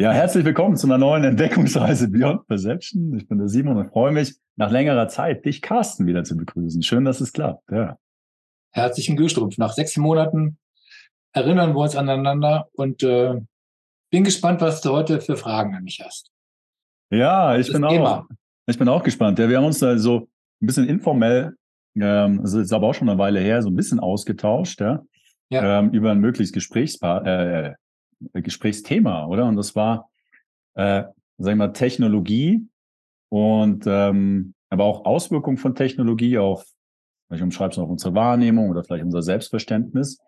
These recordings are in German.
Ja, herzlich willkommen zu einer neuen Entdeckungsreise Beyond Perception. Ich bin der Simon und freue mich, nach längerer Zeit dich, Carsten, wieder zu begrüßen. Schön, dass es klappt. Ja. Herzlichen Glühstrumpf. Nach sechs Monaten erinnern wir uns aneinander und äh, bin gespannt, was du heute für Fragen an mich hast. Ja, ich bin auch. Ich bin auch gespannt. Ja, wir haben uns da so ein bisschen informell, ähm, also ist aber auch schon eine Weile her, so ein bisschen ausgetauscht, ja, ja. Ähm, über ein mögliches Gesprächspaar, äh, Gesprächsthema, oder? Und das war, äh, sag ich mal, Technologie und ähm, aber auch Auswirkungen von Technologie auf, vielleicht umschreibst du auf unsere Wahrnehmung oder vielleicht unser Selbstverständnis.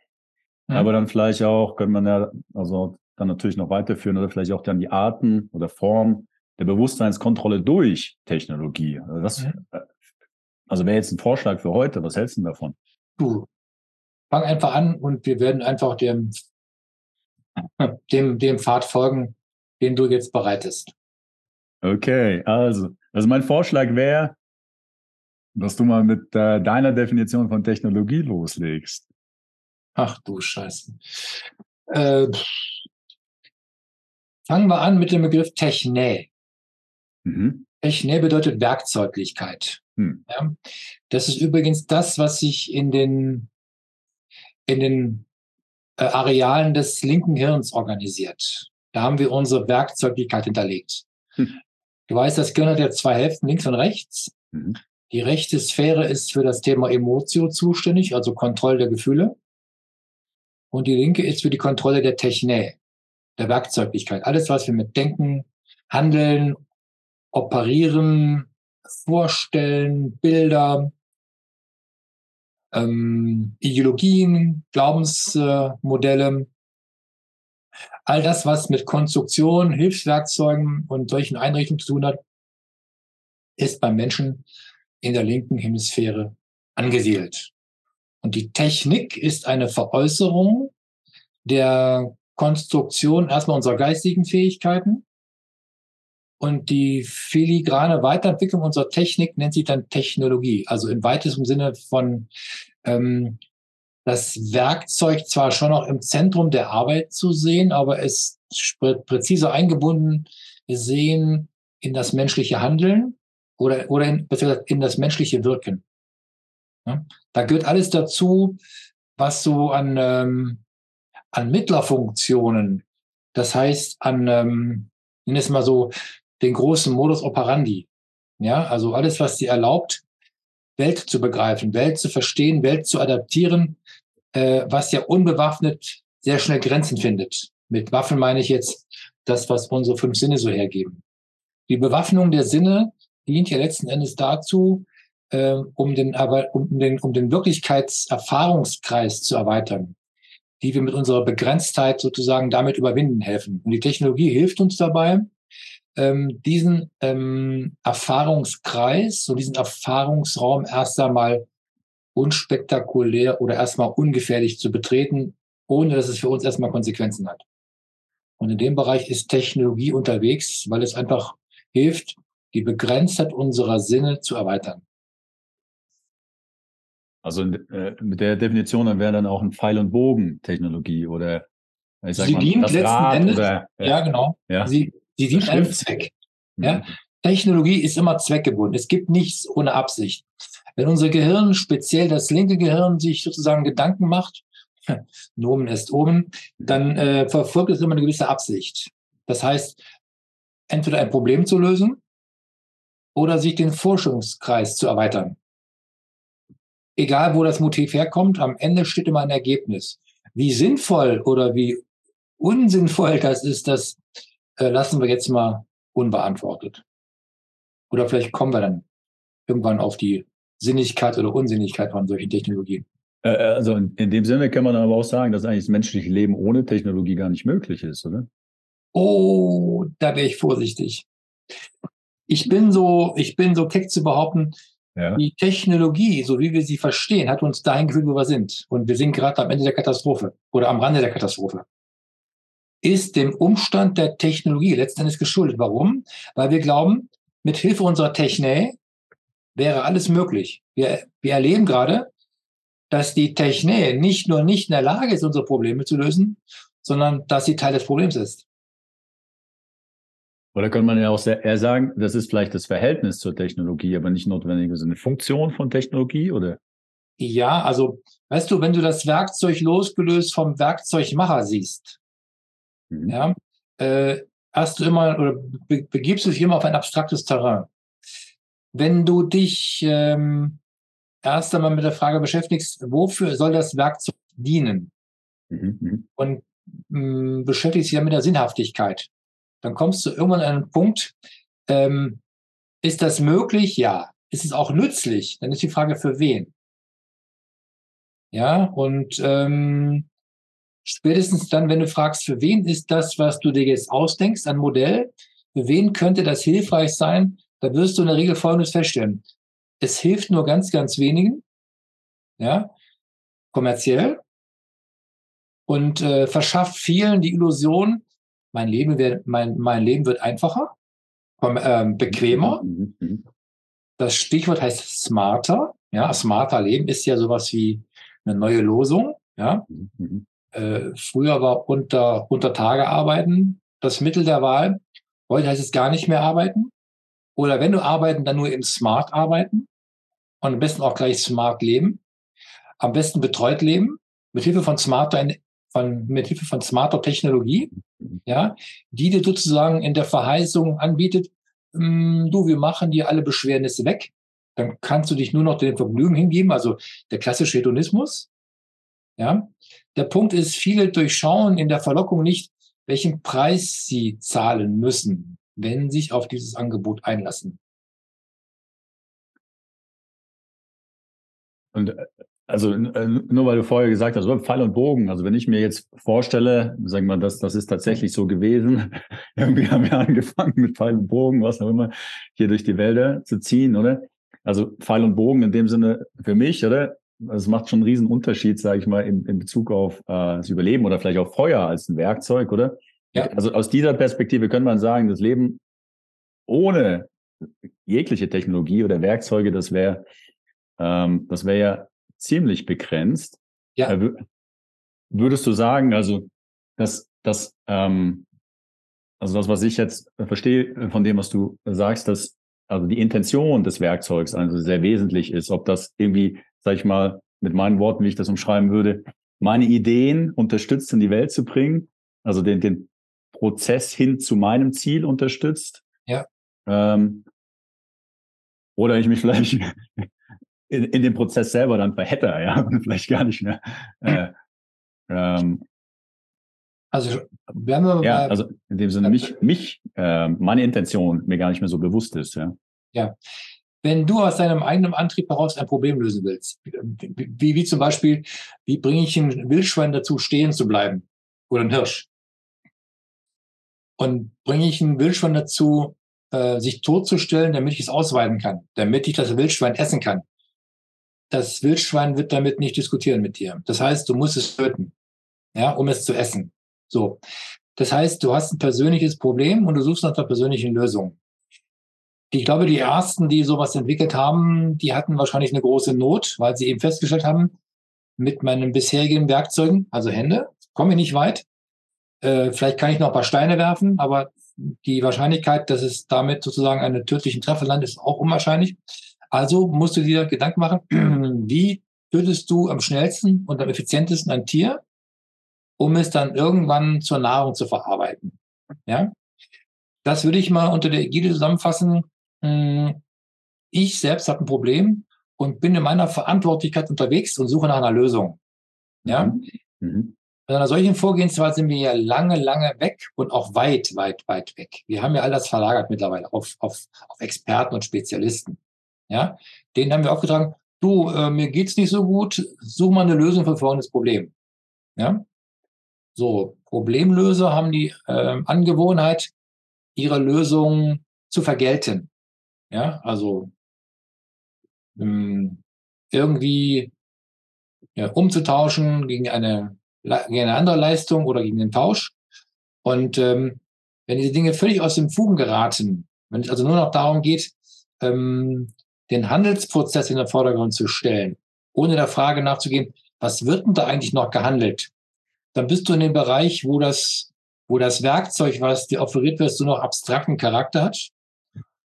Mhm. Aber dann vielleicht auch, könnte man ja, also dann natürlich noch weiterführen oder vielleicht auch dann die Arten oder Form der Bewusstseinskontrolle durch Technologie. Also, das, mhm. also wäre jetzt ein Vorschlag für heute. Was hältst du davon? Du, fang einfach an und wir werden einfach dem dem, dem Pfad folgen, den du jetzt bereitest. Okay, also, also mein Vorschlag wäre, dass du mal mit äh, deiner Definition von Technologie loslegst. Ach du Scheiße. Äh, fangen wir an mit dem Begriff Technä. Mhm. Technä bedeutet Werkzeuglichkeit. Hm. Ja? Das ist übrigens das, was sich in den, in den Arealen des linken Hirns organisiert. Da haben wir unsere Werkzeuglichkeit hinterlegt. Hm. Du weißt, das Gehirn hat ja zwei Hälften, links und rechts. Mhm. Die rechte Sphäre ist für das Thema Emotio zuständig, also Kontrolle der Gefühle. Und die linke ist für die Kontrolle der Technik, der Werkzeuglichkeit. Alles, was wir mit Denken, Handeln, Operieren, Vorstellen, Bilder, ähm, Ideologien, Glaubensmodelle, all das, was mit Konstruktion, Hilfswerkzeugen und solchen Einrichtungen zu tun hat, ist beim Menschen in der linken Hemisphäre angesiedelt. Und die Technik ist eine Veräußerung der Konstruktion erstmal unserer geistigen Fähigkeiten und die filigrane Weiterentwicklung unserer Technik nennt sich dann Technologie. Also im weitesten Sinne von ähm, das Werkzeug zwar schon noch im Zentrum der Arbeit zu sehen, aber es präzise eingebunden sehen in das menschliche Handeln oder, oder in, in das menschliche Wirken. Ja? Da gehört alles dazu, was so an, ähm, an Mittlerfunktionen, das heißt an, ähm, ich nenne es mal so, den großen Modus operandi. Ja, also alles, was dir erlaubt, Welt zu begreifen, Welt zu verstehen, Welt zu adaptieren, äh, was ja unbewaffnet sehr schnell Grenzen findet. Mit Waffen meine ich jetzt das, was unsere fünf Sinne so hergeben. Die Bewaffnung der Sinne dient ja letzten Endes dazu, äh, um, den, um, den, um den Wirklichkeitserfahrungskreis zu erweitern, die wir mit unserer Begrenztheit sozusagen damit überwinden helfen. Und die Technologie hilft uns dabei, ähm, diesen ähm, Erfahrungskreis, so diesen Erfahrungsraum erst einmal unspektakulär oder erstmal ungefährlich zu betreten, ohne dass es für uns erstmal Konsequenzen hat. Und in dem Bereich ist Technologie unterwegs, weil es einfach hilft, die Begrenztheit unserer Sinne zu erweitern. Also äh, mit der Definition dann wäre dann auch ein Pfeil- und Bogen-Technologie oder ich sag Sie mal, dient letzten Rad Endes, oder, ja, ja genau. Ja. Sie, Sie dient einem Zweck. Ja? Mhm. Technologie ist immer zweckgebunden. Es gibt nichts ohne Absicht. Wenn unser Gehirn, speziell das linke Gehirn, sich sozusagen Gedanken macht, Nomen ist oben, dann äh, verfolgt es immer eine gewisse Absicht. Das heißt, entweder ein Problem zu lösen oder sich den Forschungskreis zu erweitern. Egal, wo das Motiv herkommt, am Ende steht immer ein Ergebnis. Wie sinnvoll oder wie unsinnvoll das ist, das äh, lassen wir jetzt mal unbeantwortet. Oder vielleicht kommen wir dann irgendwann auf die Sinnigkeit oder Unsinnigkeit von solchen Technologien. Äh, äh, also in, in, dem Sinne kann man aber auch sagen, dass eigentlich das menschliche Leben ohne Technologie gar nicht möglich ist, oder? Oh, da wäre ich vorsichtig. Ich bin so, ich bin so keck zu behaupten, ja. die Technologie, so wie wir sie verstehen, hat uns dahin geführt, wo wir sind. Und wir sind gerade am Ende der Katastrophe oder am Rande der Katastrophe ist dem Umstand der Technologie letztendlich geschuldet. Warum? Weil wir glauben, mit Hilfe unserer Technik wäre alles möglich. Wir, wir erleben gerade, dass die Technik nicht nur nicht in der Lage ist, unsere Probleme zu lösen, sondern dass sie Teil des Problems ist. Oder könnte man ja auch eher sagen, das ist vielleicht das Verhältnis zur Technologie, aber nicht notwendigerweise eine Funktion von Technologie, oder? Ja, also, weißt du, wenn du das Werkzeug losgelöst vom Werkzeugmacher siehst, mhm. ja, äh, hast du immer oder be begibst du dich immer auf ein abstraktes Terrain. Wenn du dich ähm, erst einmal mit der Frage beschäftigst, wofür soll das Werkzeug dienen? Mhm. mhm. Und mh, mm, beschäftigst dich ja mit der Sinnhaftigkeit dann kommst du irgendwann an einen Punkt, ähm, ist das möglich? Ja. Ist es auch nützlich? Dann ist die Frage, für wen? Ja, und ähm, spätestens dann, wenn du fragst, für wen ist das, was du dir jetzt ausdenkst, ein Modell, für wen könnte das hilfreich sein, da wirst du in der Regel Folgendes feststellen. Es hilft nur ganz, ganz wenigen, ja, kommerziell und äh, verschafft vielen die Illusion, mein Leben wird, mein, mein Leben wird einfacher, ähm, bequemer. Mhm, mhm, mhm. Das Stichwort heißt smarter. Ja, smarter Leben ist ja sowas wie eine neue Losung. Ja, äh, früher war unter, unter Tage arbeiten das Mittel der Wahl. Heute heißt es gar nicht mehr arbeiten. Oder wenn du arbeiten, dann nur im Smart arbeiten. Und am besten auch gleich smart leben. Am besten betreut leben. Mit Hilfe von smarter, von, mit Hilfe von smarter Technologie ja, die dir sozusagen in der Verheißung anbietet, hm, du, wir machen dir alle Beschwernisse weg, dann kannst du dich nur noch dem Vergnügen hingeben, also der klassische Hedonismus. Ja, der Punkt ist, viele durchschauen in der Verlockung nicht, welchen Preis sie zahlen müssen, wenn sie sich auf dieses Angebot einlassen. Und äh, also äh, nur weil du vorher gesagt hast, Pfeil und Bogen. Also wenn ich mir jetzt vorstelle, sagen wir das, das ist tatsächlich so gewesen. Irgendwie haben wir angefangen mit Pfeil und Bogen, was auch immer, hier durch die Wälder zu ziehen, oder? Also Pfeil und Bogen in dem Sinne für mich, oder? Es macht schon einen riesen Unterschied, sage ich mal, in, in Bezug auf äh, das Überleben oder vielleicht auch Feuer als ein Werkzeug, oder? Ja. Also aus dieser Perspektive könnte man sagen, das Leben ohne jegliche Technologie oder Werkzeuge, das wäre ähm, das wäre ja ziemlich begrenzt. Ja. Äh, würdest du sagen, also, dass, dass ähm, also das, was ich jetzt verstehe äh, von dem, was du sagst, dass also die Intention des Werkzeugs also sehr wesentlich ist, ob das irgendwie, sag ich mal, mit meinen Worten, wie ich das umschreiben würde, meine Ideen unterstützt in die Welt zu bringen, also den, den Prozess hin zu meinem Ziel unterstützt. Ja. Ähm, oder ich mich vielleicht in, in dem Prozess selber dann verhätte, ja, und vielleicht gar nicht mehr. Äh, ähm, also wenn wir ja, also in dem Sinne mich, mich, äh, meine Intention mir gar nicht mehr so bewusst ist, ja. Ja. Wenn du aus deinem eigenen Antrieb heraus ein Problem lösen willst, wie, wie zum Beispiel, wie bringe ich ein Wildschwein dazu, stehen zu bleiben? Oder ein Hirsch? Und bringe ich ein Wildschwein dazu, äh, sich totzustellen, damit ich es ausweiden kann, damit ich das Wildschwein essen kann? das Wildschwein wird damit nicht diskutieren mit dir. Das heißt, du musst es töten, ja, um es zu essen. So. Das heißt, du hast ein persönliches Problem und du suchst nach einer persönlichen Lösung. Ich glaube, die ersten, die sowas entwickelt haben, die hatten wahrscheinlich eine große Not, weil sie eben festgestellt haben, mit meinen bisherigen Werkzeugen, also Hände, komme ich nicht weit. Äh, vielleicht kann ich noch ein paar Steine werfen, aber die Wahrscheinlichkeit, dass es damit sozusagen einen tödlichen Treffer landet, ist auch unwahrscheinlich. Also musst du dir Gedanken machen, wie tötest du am schnellsten und am effizientesten ein Tier, um es dann irgendwann zur Nahrung zu verarbeiten. Ja, das würde ich mal unter der Ägide zusammenfassen. Hm, ich selbst habe ein Problem und bin in meiner Verantwortlichkeit unterwegs und suche nach einer Lösung. Ja, mhm. mhm. Bei einer solchen Vorgehensweise sind wir ja lange, lange weg und auch weit, weit, weit weg. Wir haben ja all das verlagert mittlerweile auf, auf, auf Experten und Spezialisten. Ja, denen haben wir aufgetragen, du, äh, mir geht's nicht so gut, such mal eine Lösung für folgendes Problem. Ja, so Problemlöser haben die äh, Angewohnheit, ihre Lösung zu vergelten. Ja, also mh, hm, irgendwie ja, umzutauschen gegen eine, gegen eine andere Leistung oder gegen den Tausch. Und ähm, wenn diese Dinge völlig aus dem Fugen geraten, wenn es also nur noch darum geht, ähm, den Handelsprozess in den Vordergrund zu stellen, ohne der Frage nachzugehen, was wird denn da eigentlich noch gehandelt? Dann bist du in dem Bereich, wo das, wo das Werkzeug, was dir offeriert wird, so noch abstrakten Charakter hat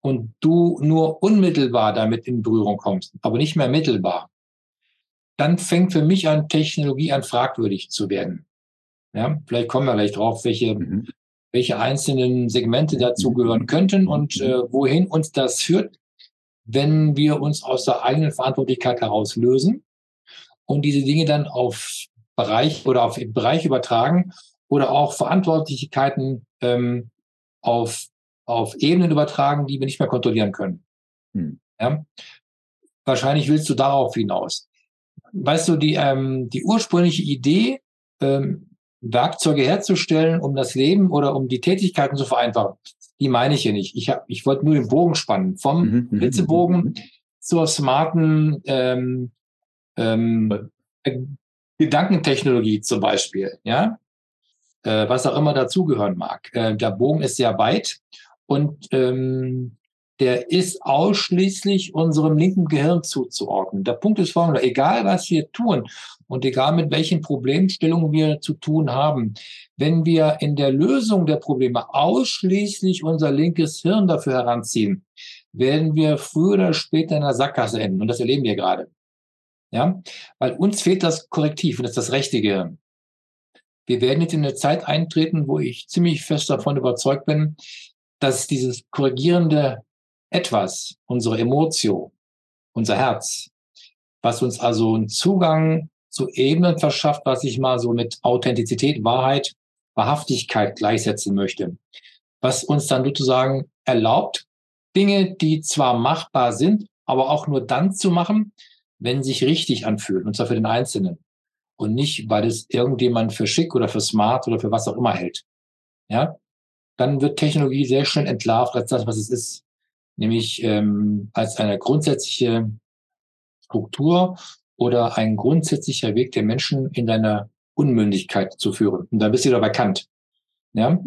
und du nur unmittelbar damit in Berührung kommst, aber nicht mehr mittelbar, dann fängt für mich an, Technologie an fragwürdig zu werden. Ja, vielleicht kommen wir gleich drauf, welche, mhm. welche einzelnen Segmente dazu gehören könnten und mhm. äh, wohin uns das führt, wenn wir uns aus der eigenen Verantwortlichkeit heraus lösen und diese Dinge dann auf Bereich oder auf Bereich übertragen oder auch Verantwortlichkeiten ähm, auf, auf Ebenen übertragen, die wir nicht mehr kontrollieren können. Hm. Ja? Wahrscheinlich willst du darauf hinaus. Weißt du, die, ähm, die ursprüngliche Idee, ähm, Werkzeuge herzustellen, um das Leben oder um die Tätigkeiten zu vereinfachen, die meine ich hier nicht. Ich, hab, ich wollte nur den Bogen spannen. Vom mhm, mhm mhm, mhm. zur smarten ähm, ähm, äh, Gedankentechnologie zum Beispiel, ja, äh, was auch immer dazugehören mag. Äh, der Bogen ist sehr weit und ähm, der ist ausschließlich unserem linken Gehirn zuzuordnen. Der Punkt ist folgender, egal was wir tun und egal mit welchen Problemstellungen wir zu tun haben, wenn wir in der Lösung der Probleme ausschließlich unser linkes Hirn dafür heranziehen, werden wir früher oder später in der Sackgasse enden. Und das erleben wir gerade. Ja, weil uns fehlt das Korrektiv und das ist das rechte Gehirn. Wir werden jetzt in eine Zeit eintreten, wo ich ziemlich fest davon überzeugt bin, dass dieses korrigierende Etwas, unsere Emotio, unser Herz, was uns also einen Zugang zu Ebenen verschafft, was ich mal so mit Authentizität, Wahrheit, Wahrhaftigkeit gleichsetzen möchte, was uns dann sozusagen erlaubt, Dinge, die zwar machbar sind, aber auch nur dann zu machen, wenn sich richtig anfühlt, und zwar für den Einzelnen. Und nicht, weil es irgendjemand für schick oder für smart oder für was auch immer hält. Ja, dann wird Technologie sehr schnell entlarvt als das, was es ist. Nämlich ähm, als eine grundsätzliche Struktur oder ein grundsätzlicher Weg der Menschen in deiner Unmündigkeit zu führen. Und da bist du dabei Kant. Ja?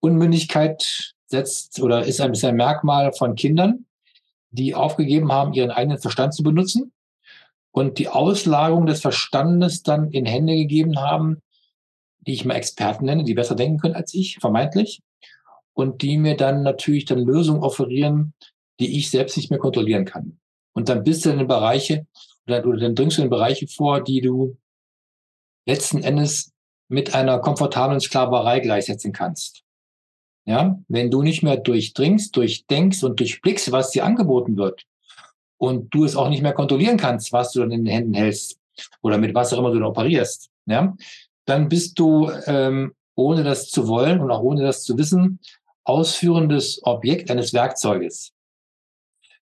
Unmündigkeit setzt oder ist ein bisschen ein Merkmal von Kindern, die aufgegeben haben, ihren eigenen Verstand zu benutzen und die Auslagerung des Verstandes dann in Hände gegeben haben, die ich mal Experten nenne, die besser denken können als ich, vermeintlich, und die mir dann natürlich dann Lösungen offerieren, die ich selbst nicht mehr kontrollieren kann. Und dann bist du in Bereiche, oder, oder dann dringst du in Bereiche vor, die du letzten Endes mit einer komfortablen Sklaverei gleichsetzen kannst. Ja, wenn du nicht mehr durchdringst, durchdenkst und durchblickst, was dir angeboten wird, und du es auch nicht mehr kontrollieren kannst, was du dann in den Händen hältst oder mit was auch immer du da operierst, ja, dann bist du, ähm, ohne das zu wollen und auch ohne das zu wissen, ausführendes Objekt eines Werkzeuges.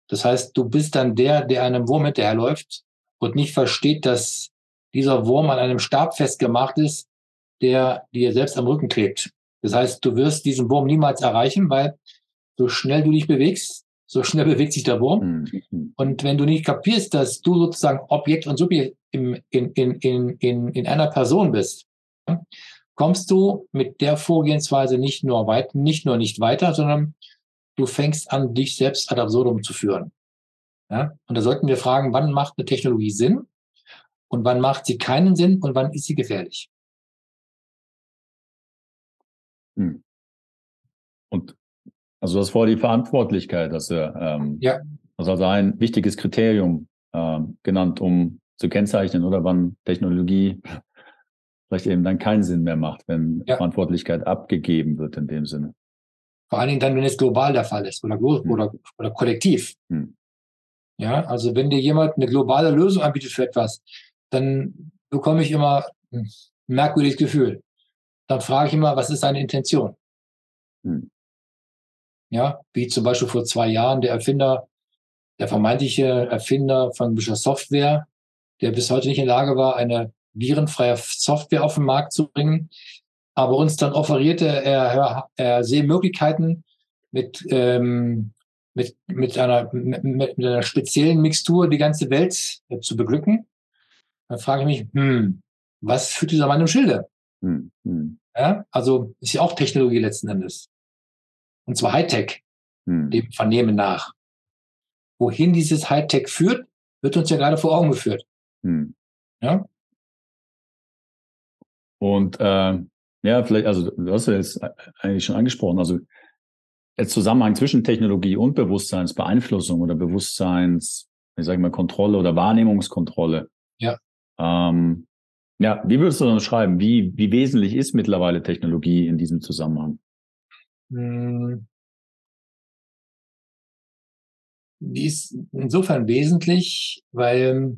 Das heißt, du bist dann der, der einem Wurm hinterherläuft und nicht versteht, dass dieser Wurm an einem Stab festgemacht ist, der dir selbst am Rücken klebt. Das heißt, du wirst diesen Wurm niemals erreichen, weil so schnell du dich bewegst, so schnell bewegt sich der Wurm. Mhm. Und wenn du nicht kapierst, dass du sozusagen Objekt und Subjekt in, in, in, in, in einer Person bist, kommst du mit der Vorgehensweise nicht nur weit, nicht nur nicht weiter, sondern du fängst an, dich selbst ad absurdum zu führen. Ja? Und da sollten wir fragen, wann macht eine Technologie Sinn und wann macht sie keinen Sinn und wann ist sie gefährlich? Hm. Und also das war die Verantwortlichkeit, dass er, ähm, ja. also ein wichtiges Kriterium ähm, genannt, um zu kennzeichnen, oder wann Technologie vielleicht eben dann keinen Sinn mehr macht, wenn ja. Verantwortlichkeit abgegeben wird in dem Sinne. Vor allen Dingen dann, wenn es global der Fall ist oder, hm. oder, oder kollektiv. Hm. Ja, also wenn dir jemand eine globale Lösung anbietet für etwas, dann bekomme ich immer ein merkwürdiges Gefühl. Dann frage ich immer, was ist deine Intention? Hm ja, wie zum Beispiel vor zwei Jahren der Erfinder, der vermeintliche Erfinder von bestimmter Software, der bis heute nicht in der Lage war, eine virenfreie Software auf den Markt zu bringen, aber uns dann offerierte er, er Sehmöglichkeiten mit, ähm, mit, mit, einer, mit, mit einer speziellen Mixtur die ganze Welt äh, zu beglücken. Dann frage ich mich, hm, was führt dieser Mann im Schilde? Hm, hm. Ja, also ist ja auch Technologie letzten Endes. Und zwar Hightech, hm. dem Vernehmen nach. Wohin dieses Hightech führt, wird uns ja gerade vor Augen geführt. Hm. Ja? Und äh, Ja, vielleicht, also du hast ja jetzt eigentlich schon angesprochen, also der Zusammenhang zwischen Technologie und Bewusstseinsbeeinflussung oder Bewusstseins, ich sage mal, Kontrolle oder Wahrnehmungskontrolle. Ja. Ähm, ja, wie würdest du dann schreiben? Wie, wie wesentlich ist mittlerweile Technologie in diesem Zusammenhang? Hm. Die ist insofern wesentlich, weil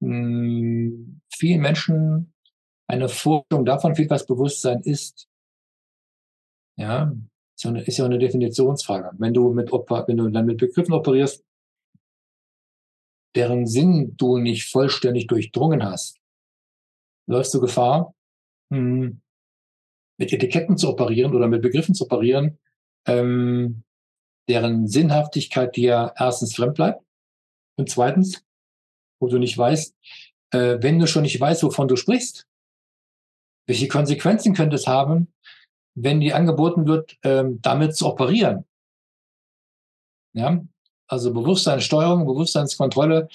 hm, vielen Menschen eine Vorstellung davon fehlt, was Bewusstsein ist. Ja, ist ja eine, ist ja eine Definitionsfrage. Wenn du mit, wenn du dann mit Begriffen operierst, deren Sinn du nicht vollständig durchdrungen hast, läufst du Gefahr, hm, mit Etiketten zu operieren oder mit Begriffen zu operieren, ähm, deren Sinnhaftigkeit dir erstens fremd bleibt und zweitens, wo du nicht weißt, äh, wenn du schon nicht weißt, wovon du sprichst, welche Konsequenzen könnte es haben, wenn dir angeboten wird, ähm, damit zu operieren? Ja, also Bewusstseinssteuerung, Bewusstseinskontrolle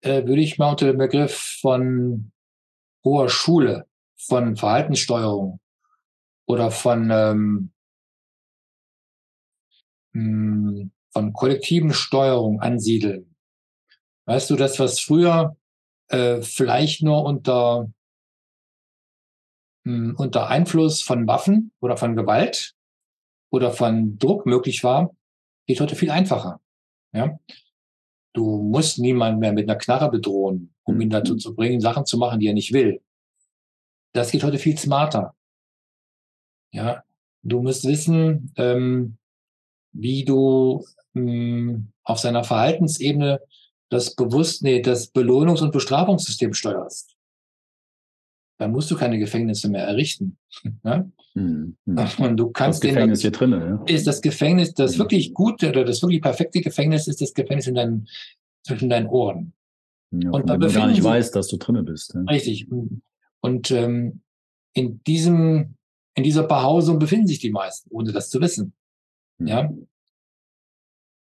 äh, würde ich mal unter dem Begriff von hoher Schule, von Verhaltenssteuerung oder von ähm, hm, von kollektiven Steuerung ansiedeln. Weißt du, das, was früher äh, vielleicht nur unter, mh, unter Einfluss von Waffen oder von Gewalt oder von Druck möglich war, geht heute viel einfacher. Ja? Du musst niemanden mehr mit einer Knarre bedrohen, um ihn dazu zu bringen, Sachen zu machen, die er nicht will. Das geht heute viel smarter. Ja, du musst wissen, ähm, wie du ähm, auf seiner Verhaltensebene das bewusst, nee, das Belohnungs- und Bestrafungssystem steuerst. Dann musst du keine Gefängnisse mehr errichten. Ja? Hm, hm. Und du kannst das Gefängnis den, hier drin, ja. ist das Gefängnis, das hm. wirklich gute oder das wirklich perfekte Gefängnis ist das Gefängnis in deinen, zwischen deinen Ohren. Ja, und wenn du gar nicht weißt, dass du drinne bist. Ja. Richtig. Und ähm, in diesem in dieser Behausung befinden sich die meisten, ohne das zu wissen. Hm. Ja.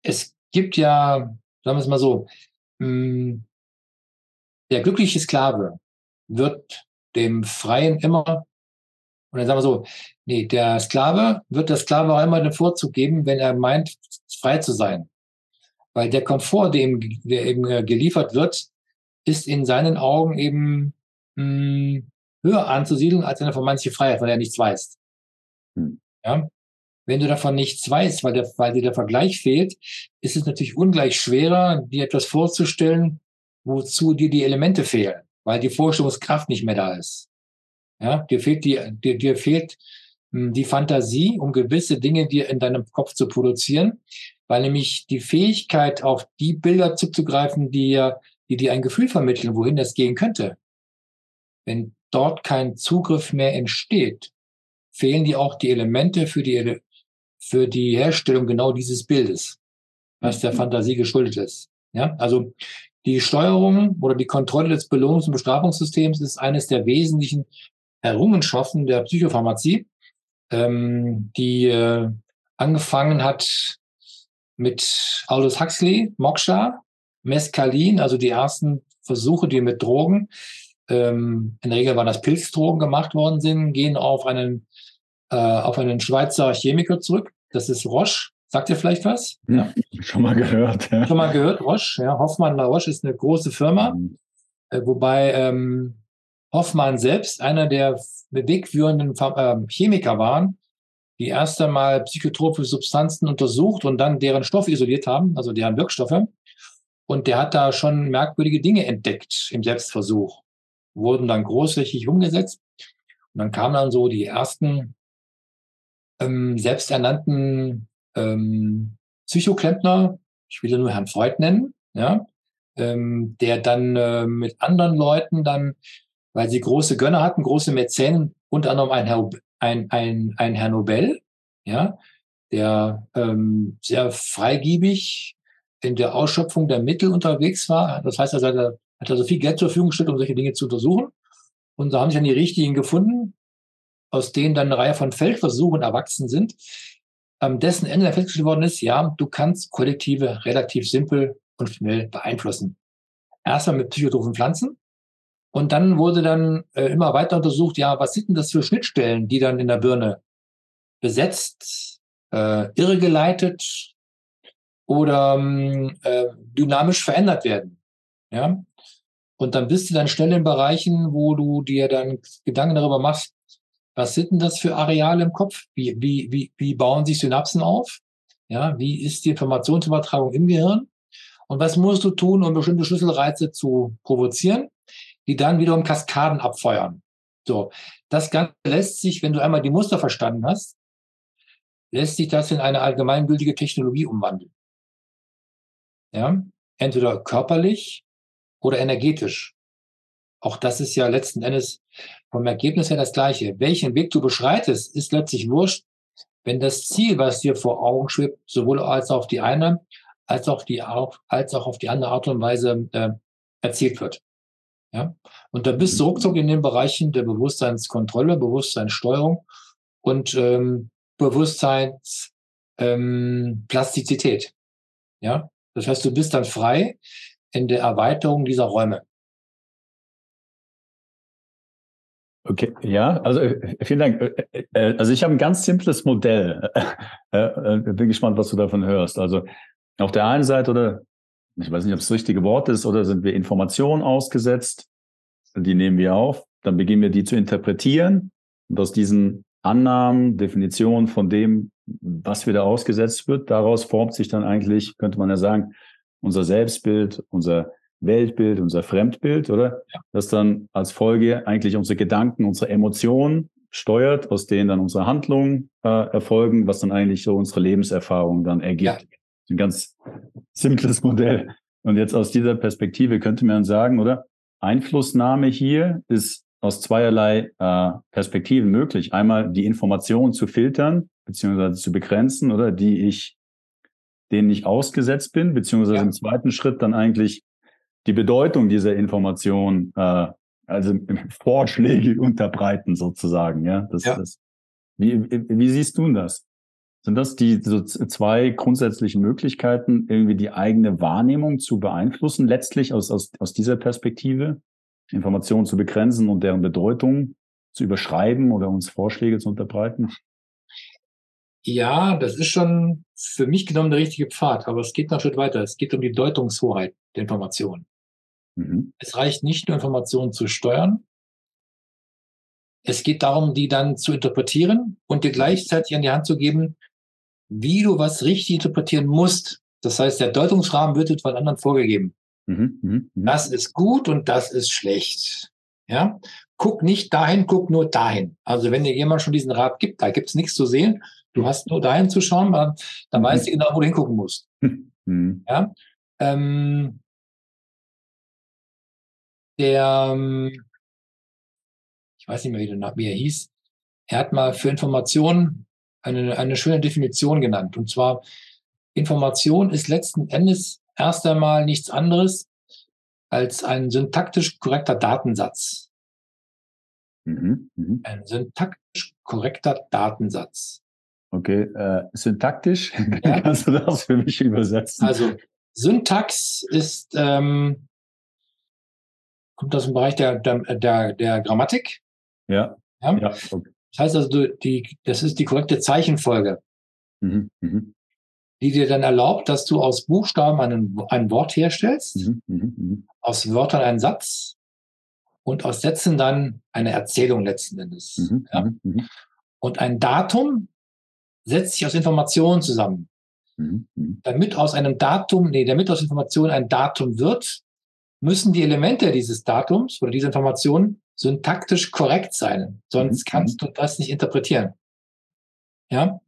Es gibt ja, sagen wir es mal so, hm, der glückliche Sklave wird dem Freien immer, oder sagen wir so, nee, der Sklave wird der Sklave auch immer den Vorzug geben, wenn er meint, frei zu sein. Weil der Komfort, der ihm, der ihm geliefert wird, ist in seinen Augen eben mh, hm, höher anzusiedeln als eine vermeintliche Freiheit, weil er nichts weiß. Hm. Ja? Wenn du davon nichts weißt, weil, der, weil dir der Vergleich fehlt, ist es natürlich ungleich schwerer, dir etwas vorzustellen, wozu dir die Elemente fehlen, weil die Vorstellungskraft nicht mehr da ist. Ja, dir fehlt die, dir, dir fehlt hm, die Fantasie, um gewisse Dinge dir in deinem Kopf zu produzieren, weil nämlich die Fähigkeit, auf die Bilder zuzugreifen, die, die dir ein Gefühl vermitteln, wohin das gehen könnte. Wenn dort kein Zugriff mehr entsteht, fehlen dir auch die Elemente für die, für die Herstellung genau dieses Bildes, was der Fantasie geschuldet ist. Ja, also die Steuerung oder die Kontrolle des Belohnungs- und Bestrafungssystems ist eines der wesentlichen Errungenschaften der Psychopharmazie, ähm, die äh, angefangen hat mit Aldous Huxley, Moksha, Mescalin, also die ersten Versuche, die mit Drogen ähm, in der Regel waren das Pilzdrogen gemacht worden sind, gehen auf einen, äh, auf einen Schweizer Chemiker zurück. Das ist Roche. Sagt ihr vielleicht was? Ja, schon mal gehört. Ja. Schon mal gehört, Roche. Ja, Hoffmann La Roche ist eine große Firma, mhm. äh, wobei ähm, Hoffmann selbst einer der wegführenden äh, Chemiker waren, die erst einmal psychotrope Substanzen untersucht und dann deren Stoffe isoliert haben, also deren Wirkstoffe. Und der hat da schon merkwürdige Dinge entdeckt im Selbstversuch wurden dann großflächig umgesetzt. Und dann kamen dann so die ersten ähm, selbsternannten ähm, Psychoklempner, ich will ja nur Herrn Freud nennen, ja, ähm, der dann äh, mit anderen Leuten dann, weil sie große Gönner hatten, große Mäzenen, unter anderem ein Herr, ein, ein, ein Herr Nobel, ja, der ähm, sehr freigiebig in der Ausschöpfung der Mittel unterwegs war. Das heißt, er hat hat also viel Geld zur Verfügung gestellt, um solche Dinge zu untersuchen. Und da haben sich dann die richtigen gefunden, aus denen dann eine Reihe von Feldversuchen erwachsen sind, am dessen Ende festgestellt worden ist, ja, du kannst Kollektive relativ simpel und schnell beeinflussen. Erstmal mit psychotrophen Pflanzen Und dann wurde dann äh, immer weiter untersucht, ja, was sind denn das für Schnittstellen, die dann in der Birne besetzt, äh, irregeleitet oder ähm, äh, dynamisch verändert werden. Ja. Und dann bist du dann schnell in Bereichen, wo du dir dann Gedanken darüber machst, was sind denn das für Areale im Kopf? Wie, wie, wie, wie bauen sich Synapsen auf? Ja, wie ist die Informationsübertragung im Gehirn? Und was musst du tun, um bestimmte Schlüsselreize zu provozieren, die dann wiederum Kaskaden abfeuern? So, das Ganze lässt sich, wenn du einmal die Muster verstanden hast, lässt sich das in eine allgemeingültige Technologie umwandeln. Ja, entweder körperlich oder energetisch. Auch das ist ja letzten Endes vom Ergebnis her das Gleiche. Welchen Weg du beschreitest, ist letztlich wurscht, wenn das Ziel, was dir vor Augen schwebt, sowohl als auf die eine, als auch die, als auch auf die andere Art und Weise äh, erzielt wird. Ja? Und da bist du ruckzuck in den Bereichen der Bewusstseinskontrolle, Bewusstseinssteuerung und ähm, Bewusstseinsplastizität. Ähm, ja, das heißt, du bist dann frei in der Erweiterung dieser Räume. Okay, ja, also äh, vielen Dank. Äh, äh, also ich habe ein ganz simples Modell. Bin gespannt, was du davon hörst. Also auf der einen Seite oder ich weiß nicht, ob es das richtige Wort ist, oder sind wir Informationen ausgesetzt, die nehmen wir auf, dann beginnen wir die zu interpretieren und aus diesen Annahmen, Definitionen von dem, was wieder ausgesetzt wird, daraus formt sich dann eigentlich, könnte man ja sagen, unser Selbstbild, unser Weltbild, unser Fremdbild, oder? Ja. Das dann als Folge eigentlich unsere Gedanken, unsere Emotionen steuert, aus denen dann unsere Handlungen äh, erfolgen, was dann eigentlich so unsere Lebenserfahrung dann ergibt. Ja. Ein ganz simples Modell. Und jetzt aus dieser Perspektive könnte man sagen, oder? Einflussnahme hier ist aus zweierlei äh, Perspektiven möglich. Einmal die Informationen zu filtern, beziehungsweise zu begrenzen, oder die ich, denen ich ausgesetzt bin, beziehungsweise ja. im zweiten Schritt dann eigentlich die Bedeutung dieser Information, äh, also Vorschläge unterbreiten sozusagen. Ja, das, ja. Das, wie, wie siehst du das? Sind das die so zwei grundsätzlichen Möglichkeiten, irgendwie die eigene Wahrnehmung zu beeinflussen, letztlich aus, aus, aus dieser Perspektive, Informationen zu begrenzen und deren Bedeutung zu überschreiben oder uns Vorschläge zu unterbreiten? Ja, das ist schon für mich genommen der richtige Pfad, aber es geht noch einen Schritt weiter. Es geht um die Deutungshoheit der Informationen. Mhm. Es reicht nicht nur Informationen zu steuern. Es geht darum, die dann zu interpretieren und dir gleichzeitig an die Hand zu geben, wie du was richtig interpretieren musst. Das heißt, der Deutungsrahmen wird von anderen vorgegeben. Mhm, mh, mh. Das ist gut und das ist schlecht. Ja, guck nicht dahin, guck nur dahin. Also wenn dir jemand schon diesen Rat gibt, da gibt es nichts zu sehen. Du hast nur dahin zu schauen, dann, dann mhm. weißt du genau, wo du hingucken musst. Mhm. Ja, ähm, der, ähm, ich weiß nicht mehr, wie, wie er hieß, er hat mal für Informationen eine, eine schöne Definition genannt. Und zwar, Information ist letzten Endes erst einmal nichts anderes als ein syntaktisch korrekter Datensatz. Mhm, mh. Ein syntaktisch korrekter Datensatz. Okay, äh, syntaktisch, ja. kannst du das für mich übersetzen? Also Syntax ist ähm, kommt aus dem Bereich der, der, der, der Grammatik. Ja. ja? ja okay. Das heißt also, du, die, das ist die korrekte Zeichenfolge, mhm. Mhm. die dir dann erlaubt, dass du aus Buchstaben einen, ein Wort herstellst, mhm. mhm, mhm. aus Wörtern einen Satz und aus Sätzen dann eine Erzählung letzten Endes. Mhm. Ja? Und ein Datum setzt sich aus Informationen zusammen. Damit aus einem Datum, nee, damit aus Informationen ein Datum wird, müssen die Elemente dieses Datums oder dieser Information syntaktisch korrekt sein. Sonst mhm. kannst du das nicht interpretieren. Ja?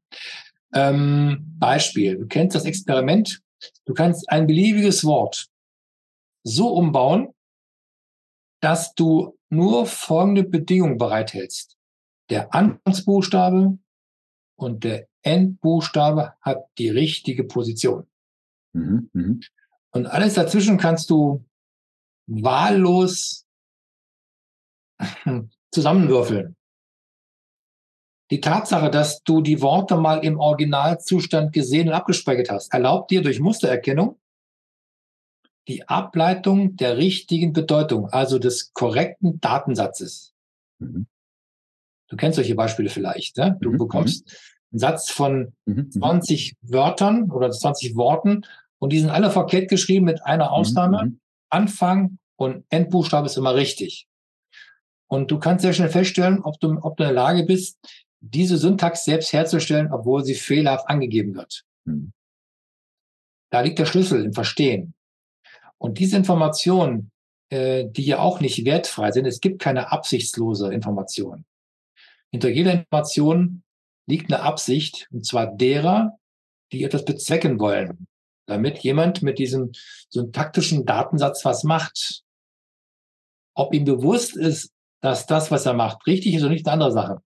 Ähm, Beispiel. Du kennst das Experiment. Du kannst ein beliebiges Wort so umbauen, dass du nur folgende Bedingungen bereithältst. Der Anfangsbuchstabe und der Endbuchstabe hat die richtige Position. Mhm, mh. Und alles dazwischen kannst du wahllos zusammenwürfeln. Die Tatsache, dass du die Worte mal im Originalzustand gesehen und abgespeichert hast, erlaubt dir durch Mustererkennung die Ableitung der richtigen Bedeutung, also des korrekten Datensatzes. Mhm. Du kennst solche Beispiele vielleicht. Ne? Du mhm. bekommst einen Satz von 20 mhm. Wörtern oder 20 Worten und die sind alle verkehrt geschrieben mit einer Ausnahme. Anfang und Endbuchstabe ist immer richtig. Und du kannst sehr schnell feststellen, ob du, ob du in der Lage bist, diese Syntax selbst herzustellen, obwohl sie fehlerhaft angegeben wird. Mhm. Da liegt der Schlüssel im Verstehen. Und diese Informationen, äh, die ja auch nicht wertfrei sind, es gibt keine absichtslose Information. Hinter jeder Information liegt eine Absicht, und zwar derer, die etwas bezwecken wollen, damit jemand mit diesem syntaktischen Datensatz was macht. Ob ihm bewusst ist, dass das, was er macht, richtig ist oder nicht, eine andere Sache.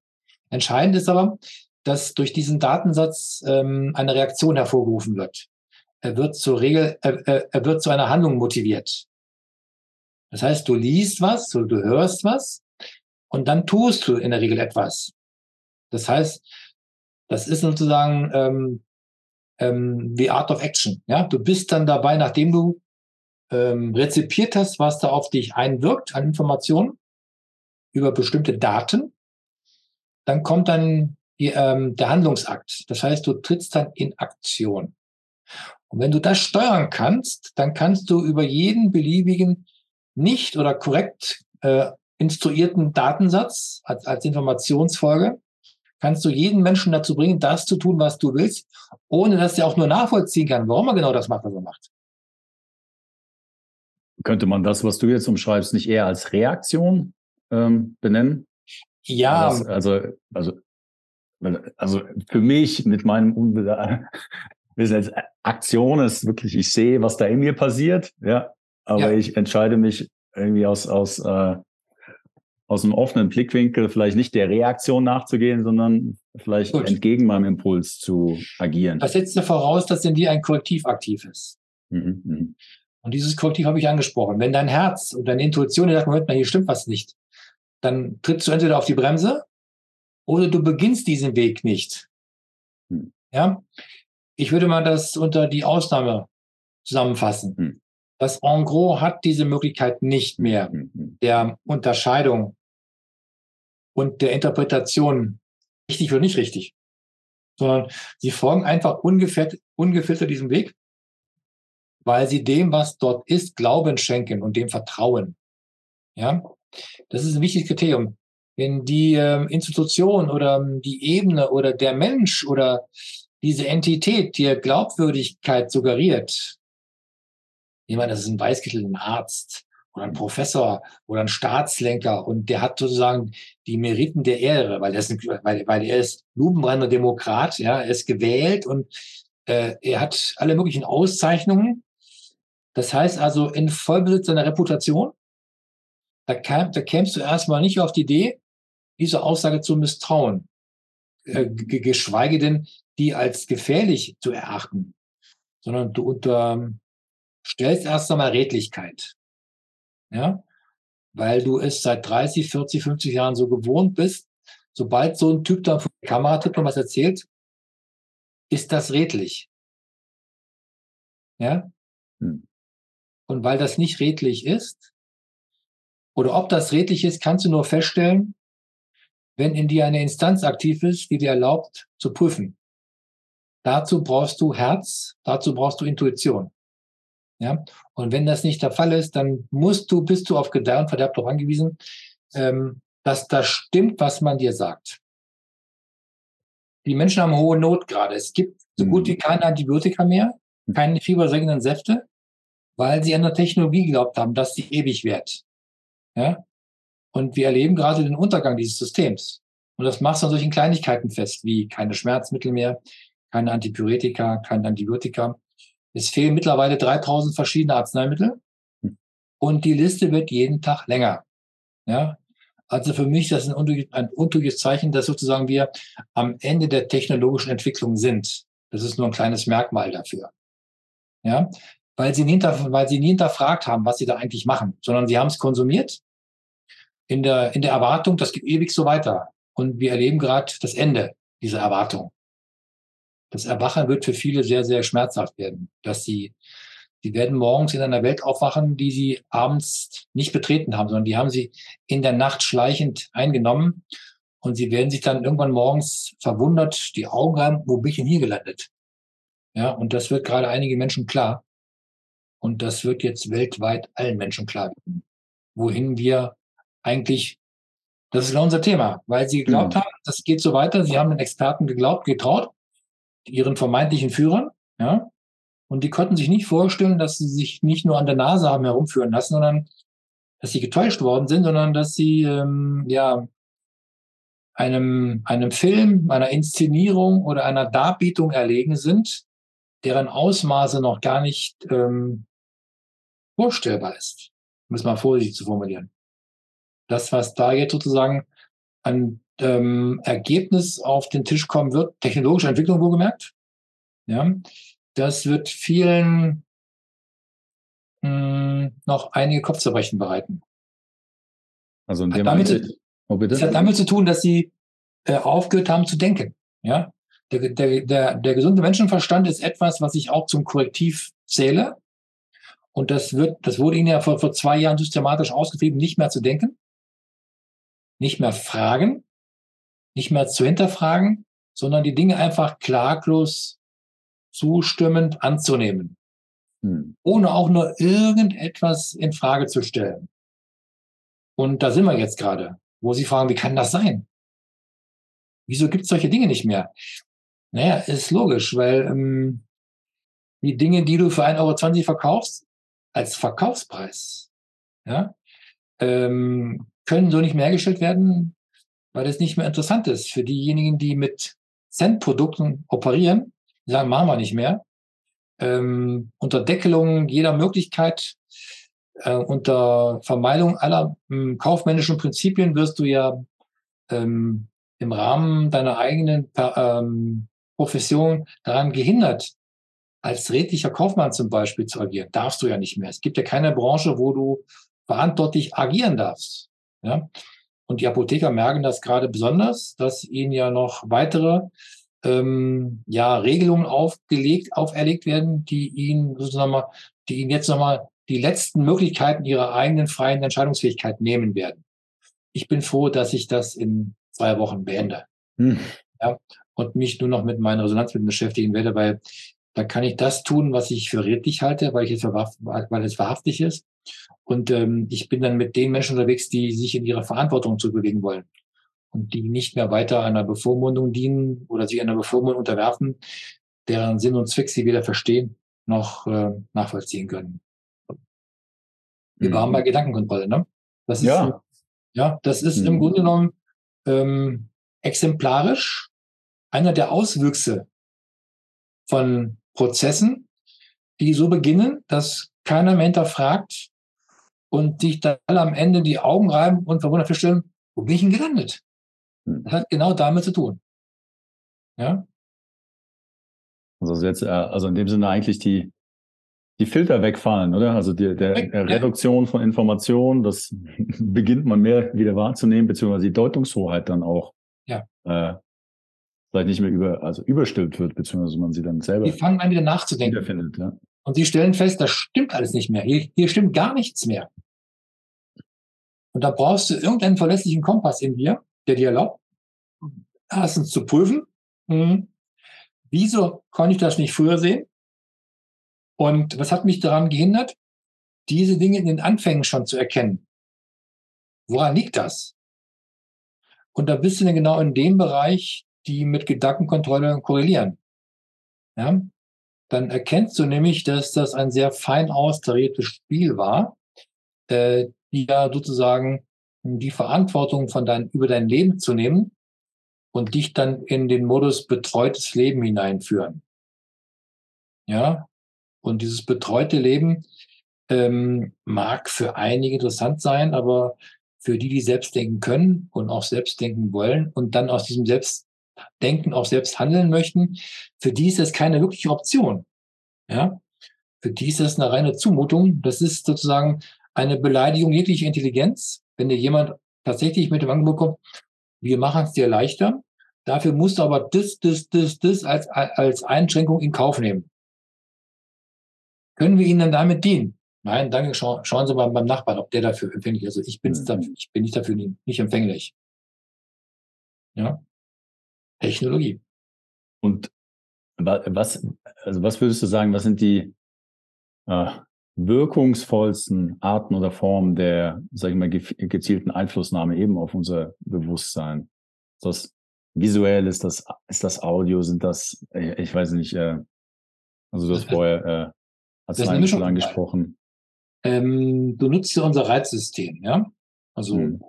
Entscheidend ist aber, dass durch diesen Datensatz ähm, eine Reaktion hervorgerufen wird. Er wird zur Regel, er, er wird zu einer Handlung motiviert. Das heißt, du liest was, du hörst was und dann tust du in der Regel etwas. Das heißt, das ist sozusagen ähm, ähm, the art of action. Ja, du bist dann dabei, nachdem du ähm, rezipiert hast, was da auf dich einwirkt an Informationen über bestimmte Daten, dann kommt dann die, ähm, der Handlungsakt. Das heißt, du trittst dann in Aktion. Und wenn du das steuern kannst, dann kannst du über jeden beliebigen nicht oder korrekt äh, instruierten Datensatz als, als Informationsfolge, kannst du jeden Menschen dazu bringen, das zu tun, was du willst, ohne dass er auch nur nachvollziehen kann, warum er genau das macht, was er macht. Könnte man das, was du jetzt umschreibst, nicht eher als Reaktion ähm, benennen? Ja. Das, also, also, also für mich mit meinem Wissen Aktion ist wirklich, ich sehe, was da in mir passiert, ja, aber ja. ich entscheide mich irgendwie aus, aus, äh, aus einem offenen Blickwinkel vielleicht nicht der Reaktion nachzugehen, sondern vielleicht Gut. entgegen meinem Impuls zu agieren. Das setzt ja voraus, dass in dir ein Korrektiv aktiv ist. Mhm, mh. Und dieses Korrektiv habe ich angesprochen. Wenn dein Herz und deine Intuition dir sagt, Moment mal, hier stimmt was nicht, dann trittst du entweder auf die Bremse oder du beginnst diesen Weg nicht. Hm. Ja, ich würde mal das unter die Ausnahme zusammenfassen. Hm. Das En gros hat diese Möglichkeit nicht mehr hm, hm. der Unterscheidung und der Interpretation richtig oder nicht richtig, sondern sie folgen einfach ungefiltert, ungefiltert diesem Weg, weil sie dem, was dort ist, Glauben schenken und dem vertrauen. Ja, das ist ein wichtiges Kriterium. Wenn die ähm, Institution oder ähm, die Ebene oder der Mensch oder diese Entität dir Glaubwürdigkeit suggeriert, jemand, das ist ein Weißkittel, ein Arzt oder ein Professor oder ein Staatslenker und der hat sozusagen die Meriten der Ehre, weil, das, weil, weil er ist lupenbrenner Demokrat, ja, er ist gewählt und äh, er hat alle möglichen Auszeichnungen. Das heißt also in Vollbesitz seiner Reputation da, kam, da kämst du erstmal nicht auf die Idee, diese Aussage zu misstrauen, äh, geschweige denn die als gefährlich zu erachten, sondern du unterstellst erst einmal Redlichkeit. Ja, weil du es seit 30, 40, 50 Jahren so gewohnt bist, sobald so ein Typ da vor der Kamera tritt und was erzählt, ist das redlich. Ja? Hm. Und weil das nicht redlich ist, oder ob das redlich ist, kannst du nur feststellen, wenn in dir eine Instanz aktiv ist, die dir erlaubt, zu prüfen. Dazu brauchst du Herz, dazu brauchst du Intuition. Ja? Und wenn das nicht der Fall ist, dann musst du, bist du auf Gedeih und Verderb darauf angewiesen, ähm, dass das stimmt, was man dir sagt. Die Menschen haben hohe Not gerade. Es gibt so gut wie mhm. keine Antibiotika mehr, keine fiebersenkenden Säfte, weil sie an der Technologie geglaubt haben, dass sie ewig wird. Ja? Und wir erleben gerade den Untergang dieses Systems. Und das machst du an solchen Kleinigkeiten fest, wie keine Schmerzmittel mehr, keine Antipyretika, kein Antibiotika. Es fehlen mittlerweile 3000 verschiedene Arzneimittel hm. und die Liste wird jeden Tag länger. Ja, also für mich das ist ein untrügliches Zeichen, dass sozusagen wir am Ende der technologischen Entwicklung sind. Das ist nur ein kleines Merkmal dafür. Ja, weil sie, nie hinter, weil sie nie hinterfragt haben, was sie da eigentlich machen, sondern sie haben es konsumiert in der, in der Erwartung, das geht ewig so weiter. Und wir erleben gerade das Ende dieser Erwartung. Das Erwachen wird für viele sehr, sehr schmerzhaft werden, dass sie Die werden morgens in einer Welt aufwachen, die sie abends nicht betreten haben, sondern die haben sie in der Nacht schleichend eingenommen. Und sie werden sich dann irgendwann morgens verwundert die Augen haben, wo bin ich denn hier gelandet? Ja, und das wird gerade einigen Menschen klar. Und das wird jetzt weltweit allen Menschen klar werden, wohin wir eigentlich, das ist genau unser Thema, weil sie geglaubt mhm. haben, das geht so weiter. Sie haben den Experten geglaubt, getraut, ihren vermeintlichen Führern, ja. Und die konnten sich nicht vorstellen, dass sie sich nicht nur an der Nase haben herumführen lassen, sondern dass sie getäuscht worden sind, sondern dass sie ähm, ja einem, einem Film, einer Inszenierung oder einer Darbietung erlegen sind, deren Ausmaße noch gar nicht ähm, vorstellbar ist, um es mal vorsichtig zu formulieren. Das, was da jetzt sozusagen an ähm, Ergebnis auf den Tisch kommen wird, technologische Entwicklung wohlgemerkt, ja, das wird vielen mh, hm, noch einige Kopfzerbrechen bereiten. Also in dem hat damit, oh, bitte? Das hat damit zu tun, dass sie äh, aufgehört haben zu denken. Ja, der, der, der, der gesunde Menschenverstand ist etwas, was ich auch zum Korrektiv zähle. Und das wird, das wurde ihnen ja vor, vor zwei Jahren systematisch ausgetrieben, nicht mehr zu denken, nicht mehr fragen, nicht mehr zu hinterfragen, sondern die Dinge einfach klaglos zustimmend anzunehmen. Hm. Ohne auch nur irgendetwas in Frage zu stellen. Und da sind wir jetzt gerade, wo Sie fragen, wie kann das sein? Wieso gibt es solche Dinge nicht mehr? Naja, ist logisch, weil ähm, die Dinge, die du für 1,20 Euro verkaufst, als Verkaufspreis, ja, ähm, können so nicht mehr hergestellt werden, weil es nicht mehr interessant ist für diejenigen, die mit Centprodukten operieren. Die sagen, machen wir nicht mehr. Ähm, unter Deckelung jeder Möglichkeit, äh, unter Vermeidung aller ähm, kaufmännischen Prinzipien wirst du ja ähm, im Rahmen deiner eigenen ähm, Profession daran gehindert, als redlicher Kaufmann zum Beispiel zu agieren. Darfst du ja nicht mehr. Es gibt ja keine Branche, wo du verantwortlich agieren darfst. Ja? Und die Apotheker merken das gerade besonders, dass ihnen ja noch weitere ähm, ja, Regelungen aufgelegt, auferlegt werden, die ihnen sozusagen mal, die ihnen jetzt nochmal die letzten Möglichkeiten ihrer eigenen freien Entscheidungsfähigkeit nehmen werden. Ich bin froh, dass ich das in zwei Wochen beende. Hm. Ja, und mich nur noch mit meinen Resonanzmitteln beschäftigen werde, weil da kann ich das tun, was ich für redlich halte, weil ich es weil es wahrhaftig ist. Und ähm, ich bin dann mit den Menschen unterwegs, die sich in ihrer Verantwortung zu bewegen wollen und die nicht mehr weiter einer Bevormundung dienen oder sich einer Bevormundung unterwerfen, deren Sinn und Zweck sie weder verstehen noch äh, nachvollziehen können. Wir mhm. waren bei Gedankenkontrolle, ne? Das ist, ja. ja, das ist mhm. im Grunde genommen ähm, exemplarisch einer der Auswüchse von Prozessen, die so beginnen, dass keiner mehr hinterfragt und sich dann am Ende die Augen reiben und verwundert feststellen, wo bin ich denn gelandet? Hm. Das hat genau damit zu tun. Ja? Also jetzt, äh, also in dem Sinne eigentlich die, die Filter wegfallen, oder? Also die, der, der Reduktion von Informationen, das beginnt man mehr wieder wahrzunehmen, beziehungsweise die Deutungshoheit dann auch ja. äh, vielleicht nicht mehr über, also überstimmt wird, beziehungsweise man sie dann selber. Die fangen an, wieder nachzudenken. Findet, ja. Und sie stellen fest, das stimmt alles nicht mehr. Hier, hier stimmt gar nichts mehr. Und da brauchst du irgendeinen verlässlichen Kompass in dir, der dir erlaubt, erstens zu prüfen, hm, wieso konnte ich das nicht früher sehen? Und was hat mich daran gehindert, diese Dinge in den Anfängen schon zu erkennen? Woran liegt das? Und da bist du dann genau in dem Bereich, die mit Gedankenkontrolle korrelieren. Ja? Dann erkennst du nämlich, dass das ein sehr fein austariertes Spiel war, äh, die ja sozusagen die Verantwortung von dein, über dein Leben zu nehmen und dich dann in den Modus betreutes Leben hineinführen. Ja, und dieses betreute Leben ähm, mag für einige interessant sein, aber für die, die selbst denken können und auch selbst denken wollen und dann aus diesem Selbst denken, auch selbst handeln möchten, für die ist das keine wirkliche Option. Ja, für die ist das eine reine Zumutung. Das ist sozusagen eine Beleidigung jeglicher Intelligenz, wenn dir jemand tatsächlich mit dem Angebot kommt, wir machen es dir leichter. Dafür musst du aber das, das, das, das als, als Einschränkung in Kauf nehmen. Können wir Ihnen dann damit dienen? Nein, danke, schauen, schauen Sie mal beim Nachbarn, ob der dafür empfänglich ist. Also ich, bin's mhm. dafür, ich bin nicht dafür nicht empfänglich. Ja. Technologie. Und was, also was würdest du sagen, was sind die äh, wirkungsvollsten Arten oder Formen der, sag ich mal, gezielten Einflussnahme eben auf unser Bewusstsein? Ist das visuell, ist das, ist das Audio, sind das, äh, ich weiß nicht, äh, also du hast vorher äh, hast du schon angesprochen. Ähm, du nutzt ja unser Reizsystem, ja? Also hm.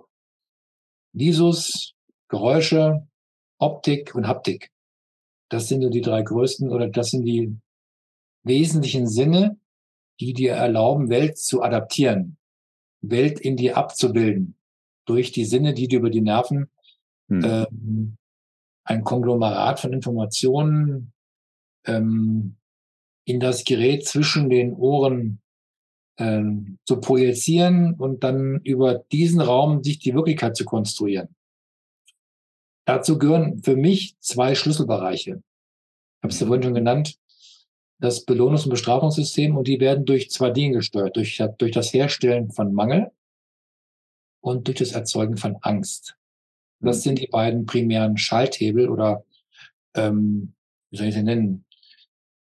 Visus, Geräusche, Optik und Haptik. Das sind so die drei größten oder das sind die wesentlichen Sinne, die dir erlauben, Welt zu adaptieren, Welt in dir abzubilden. Durch die Sinne, die dir über die Nerven hm. ähm, ein Konglomerat von Informationen ähm, in das Gerät zwischen den Ohren ähm, zu projizieren und dann über diesen Raum sich die Wirklichkeit zu konstruieren. Dazu gehören für mich zwei Schlüsselbereiche. Ich habe es ja vorhin schon genannt das Belohnungs- und Bestrafungssystem und die werden durch zwei Dinge gesteuert, durch, durch das Herstellen von Mangel und durch das Erzeugen von Angst. Das mhm. sind die beiden primären Schalthebel oder ähm, wie soll ich sie nennen?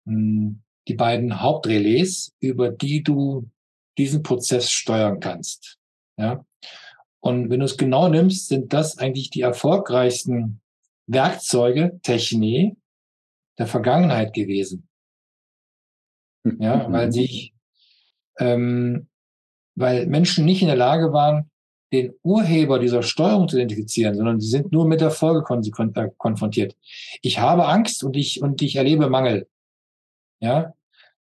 Hm, die beiden Hauptrelais, über die du diesen Prozess steuern kannst. Ja? Und wenn du es genau nimmst, sind das eigentlich die erfolgreichsten Werkzeuge, Technik der Vergangenheit gewesen. Ja, weil mhm. sich, ähm, weil Menschen nicht in der Lage waren, den Urheber dieser Steuerung zu identifizieren, sondern sie sind nur mit der Folge kon äh, konfrontiert. Ich habe Angst und ich, und ich erlebe Mangel. Ja,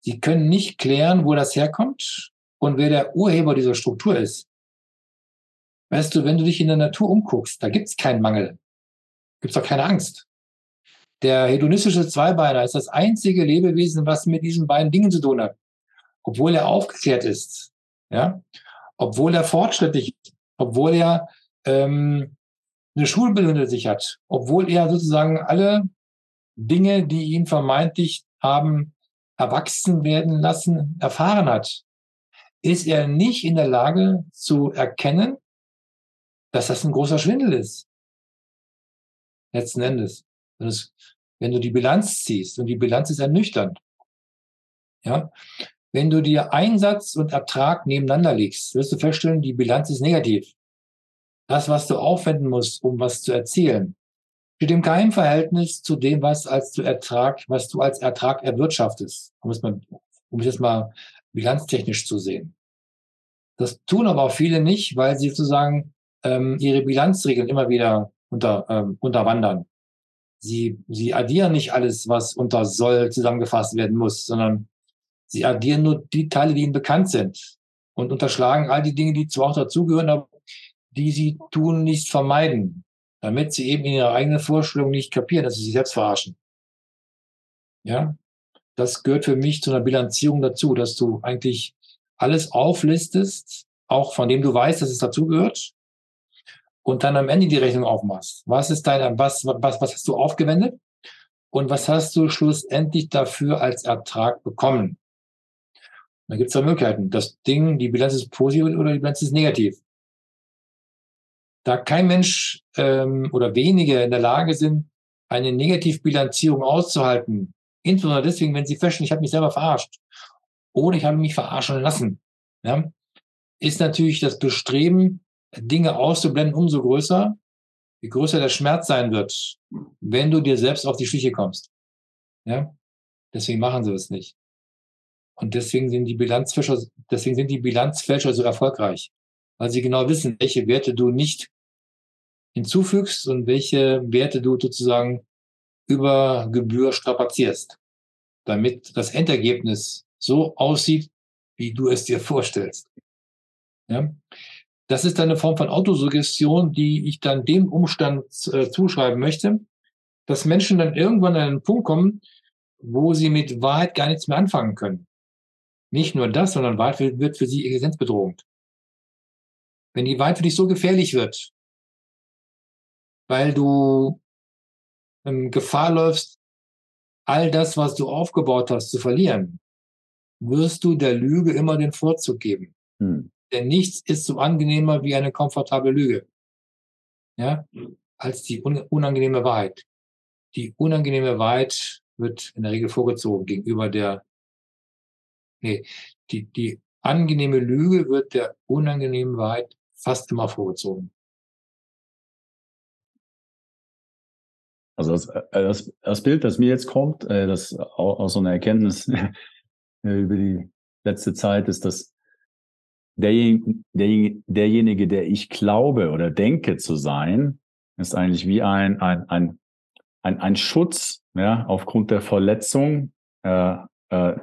sie können nicht klären, wo das herkommt und wer der Urheber dieser Struktur ist. Weißt du, wenn du dich in der Natur umguckst, da gibt's keinen Mangel. Gibt's auch keine Angst. Der hedonistische Zweibeiner ist das einzige Lebewesen, was mit diesen beiden Dingen zu tun hat. Obwohl er aufgeklärt ist, ja, obwohl er fortschrittlich, obwohl er ähm, eine Schulbildung hinter sich hat, obwohl er sozusagen alle Dinge, die ihn vermeintlich haben erwachsen werden lassen, erfahren hat, ist er nicht in der Lage zu erkennen, dass das ein großer Schwindel ist. Letzten Endes. Das, wenn du die Bilanz ziehst, und die Bilanz ist ernüchternd, ja, wenn du dir Einsatz und Ertrag nebeneinander legst, wirst du feststellen, die Bilanz ist negativ. Das, was du aufwenden musst, um was zu erzielen, steht im Geheimverhältnis zu dem, was als zu Ertrag, was du als Ertrag erwirtschaftest, um es mal, um es jetzt mal bilanztechnisch zu sehen. Das tun aber auch viele nicht, weil sie sozusagen ähm, ihre Bilanzregeln immer wieder unter, ähm, unterwandern. Sie, sie addieren nicht alles, was unter soll zusammengefasst werden muss, sondern sie addieren nur die Teile, die ihnen bekannt sind und unterschlagen all die Dinge, die zwar auch dazugehören, aber die sie tun, nicht vermeiden, damit sie eben in ihrer eigenen Vorstellung nicht kapieren, dass sie sich selbst verarschen. Ja, das gehört für mich zu einer Bilanzierung dazu, dass du eigentlich alles auflistest, auch von dem du weißt, dass es dazugehört, und dann am Ende die Rechnung aufmachst. Was ist dein, was, was, was hast du aufgewendet? Und was hast du schlussendlich dafür als Ertrag bekommen? Da gibt es zwei Möglichkeiten. Das Ding, die Bilanz ist positiv oder die Bilanz ist negativ. Da kein Mensch ähm, oder wenige in der Lage sind, eine Negativbilanzierung auszuhalten, insbesondere deswegen, wenn sie feststellen, ich habe mich selber verarscht oder ich habe mich verarschen lassen, ja, ist natürlich das Bestreben, Dinge auszublenden, umso größer, je größer der Schmerz sein wird, wenn du dir selbst auf die Schliche kommst. Ja? Deswegen machen sie es nicht. Und deswegen sind die Bilanzfälscher, deswegen sind die Bilanzfälscher so erfolgreich, weil sie genau wissen, welche Werte du nicht hinzufügst und welche Werte du sozusagen über Gebühr strapazierst, damit das Endergebnis so aussieht, wie du es dir vorstellst. Ja? Das ist eine Form von Autosuggestion, die ich dann dem Umstand äh, zuschreiben möchte, dass Menschen dann irgendwann an einen Punkt kommen, wo sie mit Wahrheit gar nichts mehr anfangen können. Nicht nur das, sondern Wahrheit wird für sie existenzbedrohend. Wenn die Wahrheit für dich so gefährlich wird, weil du ähm, Gefahr läufst, all das, was du aufgebaut hast, zu verlieren, wirst du der Lüge immer den Vorzug geben. Hm. Denn nichts ist so angenehmer wie eine komfortable Lüge. Ja, als die unangenehme Wahrheit. Die unangenehme Wahrheit wird in der Regel vorgezogen gegenüber der, nee, die, die angenehme Lüge wird der unangenehmen Wahrheit fast immer vorgezogen. Also das, äh, das, das Bild, das mir jetzt kommt, äh, das aus so einer Erkenntnis über die letzte Zeit, ist, dass derjenige, derjenige, der ich glaube oder denke zu sein, ist eigentlich wie ein, ein, ein, ein, ein Schutz ja, aufgrund der Verletzung äh, äh,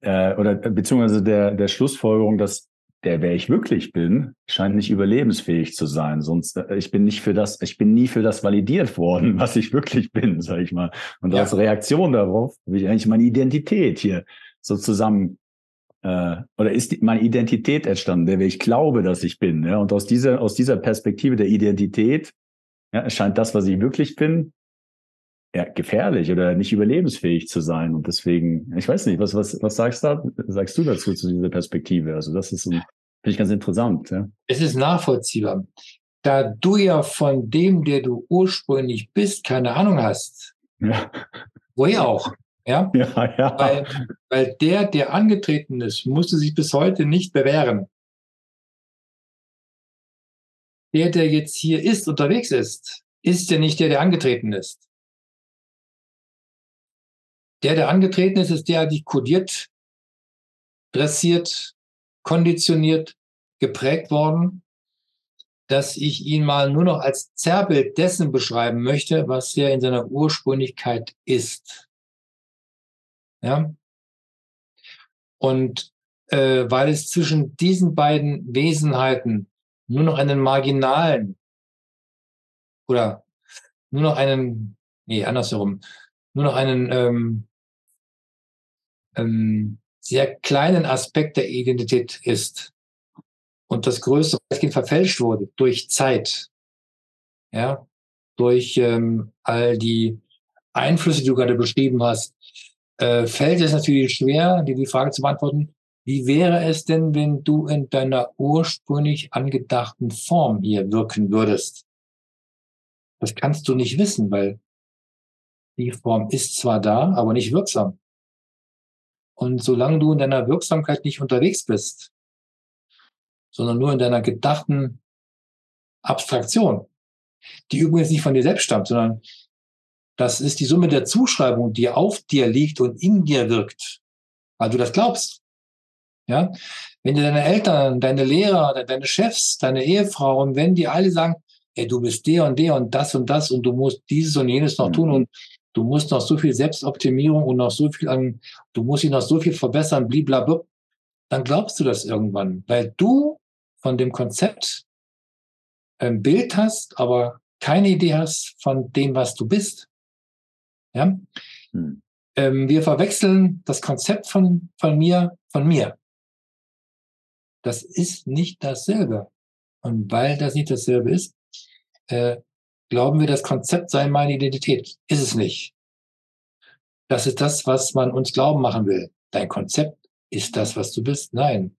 äh, oder beziehungsweise der, der Schlussfolgerung, dass der, wer ich wirklich bin, scheint nicht überlebensfähig zu sein. Sonst, äh, ich bin nicht für das, ich bin nie für das validiert worden, was ich wirklich bin, sag ich mal. Und ja. als Reaktion darauf habe ich eigentlich meine Identität hier so zusammen äh, oder ist meine Identität entstanden, der ich glaube, dass ich bin. Ja? Und aus dieser aus dieser Perspektive der Identität ja, erscheint das, was ich wirklich bin, ja, gefährlich oder nicht überlebensfähig zu sein. Und deswegen, ich weiß nicht, was, was, was sagst, du, sagst du dazu, zu dieser Perspektive? Also das ist, finde ich ganz interessant. Ja. Es ist nachvollziehbar. Da du ja von dem, der du ursprünglich bist, keine Ahnung hast. Ja. Woher auch? Ja, ja, ja. Weil, weil der, der angetreten ist, musste sich bis heute nicht bewähren. Der, der jetzt hier ist, unterwegs ist, ist ja nicht der, der angetreten ist. Der, der angetreten ist, ist der, der dich kodiert, dressiert, konditioniert, geprägt worden, dass ich ihn mal nur noch als Zerrbild dessen beschreiben möchte, was er in seiner Ursprünglichkeit ist. Ja? Und äh, weil es zwischen diesen beiden Wesenheiten nur noch einen marginalen oder nur noch einen, nee, andersherum, nur noch einen ähm, ähm, sehr kleinen Aspekt der Identität ist und das größere Kind verfälscht wurde durch Zeit, ja, durch ähm, all die Einflüsse, die du gerade beschrieben hast, äh, fällt es natürlich schwer, dir die Frage zu beantworten, wie wäre es denn, wenn du in deiner ursprünglich angedachten Form hier wirken würdest? Das kannst du nicht wissen, weil die Form ist zwar da, aber nicht wirksam. Und solange du in deiner Wirksamkeit nicht unterwegs bist, sondern nur in deiner gedachten Abstraktion, die übrigens nicht von dir selbst stammt, sondern das ist die Summe der Zuschreibung, die auf dir liegt und in dir wirkt, weil du das glaubst. Ja, wenn dir deine Eltern, deine Lehrer, deine Chefs, deine Ehefrau und wenn die alle sagen, ey, du bist der und der und das und das und du musst dieses und jenes noch tun mhm. und du musst noch so viel Selbstoptimierung und noch so viel an, du musst dich noch so viel verbessern, blablabla, dann glaubst du das irgendwann, weil du von dem Konzept ein Bild hast, aber keine Idee hast von dem, was du bist. Ja? Hm. Ähm, wir verwechseln das Konzept von, von mir, von mir. Das ist nicht dasselbe. Und weil das nicht dasselbe ist, äh, glauben wir, das Konzept sei meine Identität. Ist es nicht. Das ist das, was man uns glauben machen will. Dein Konzept ist das, was du bist. Nein.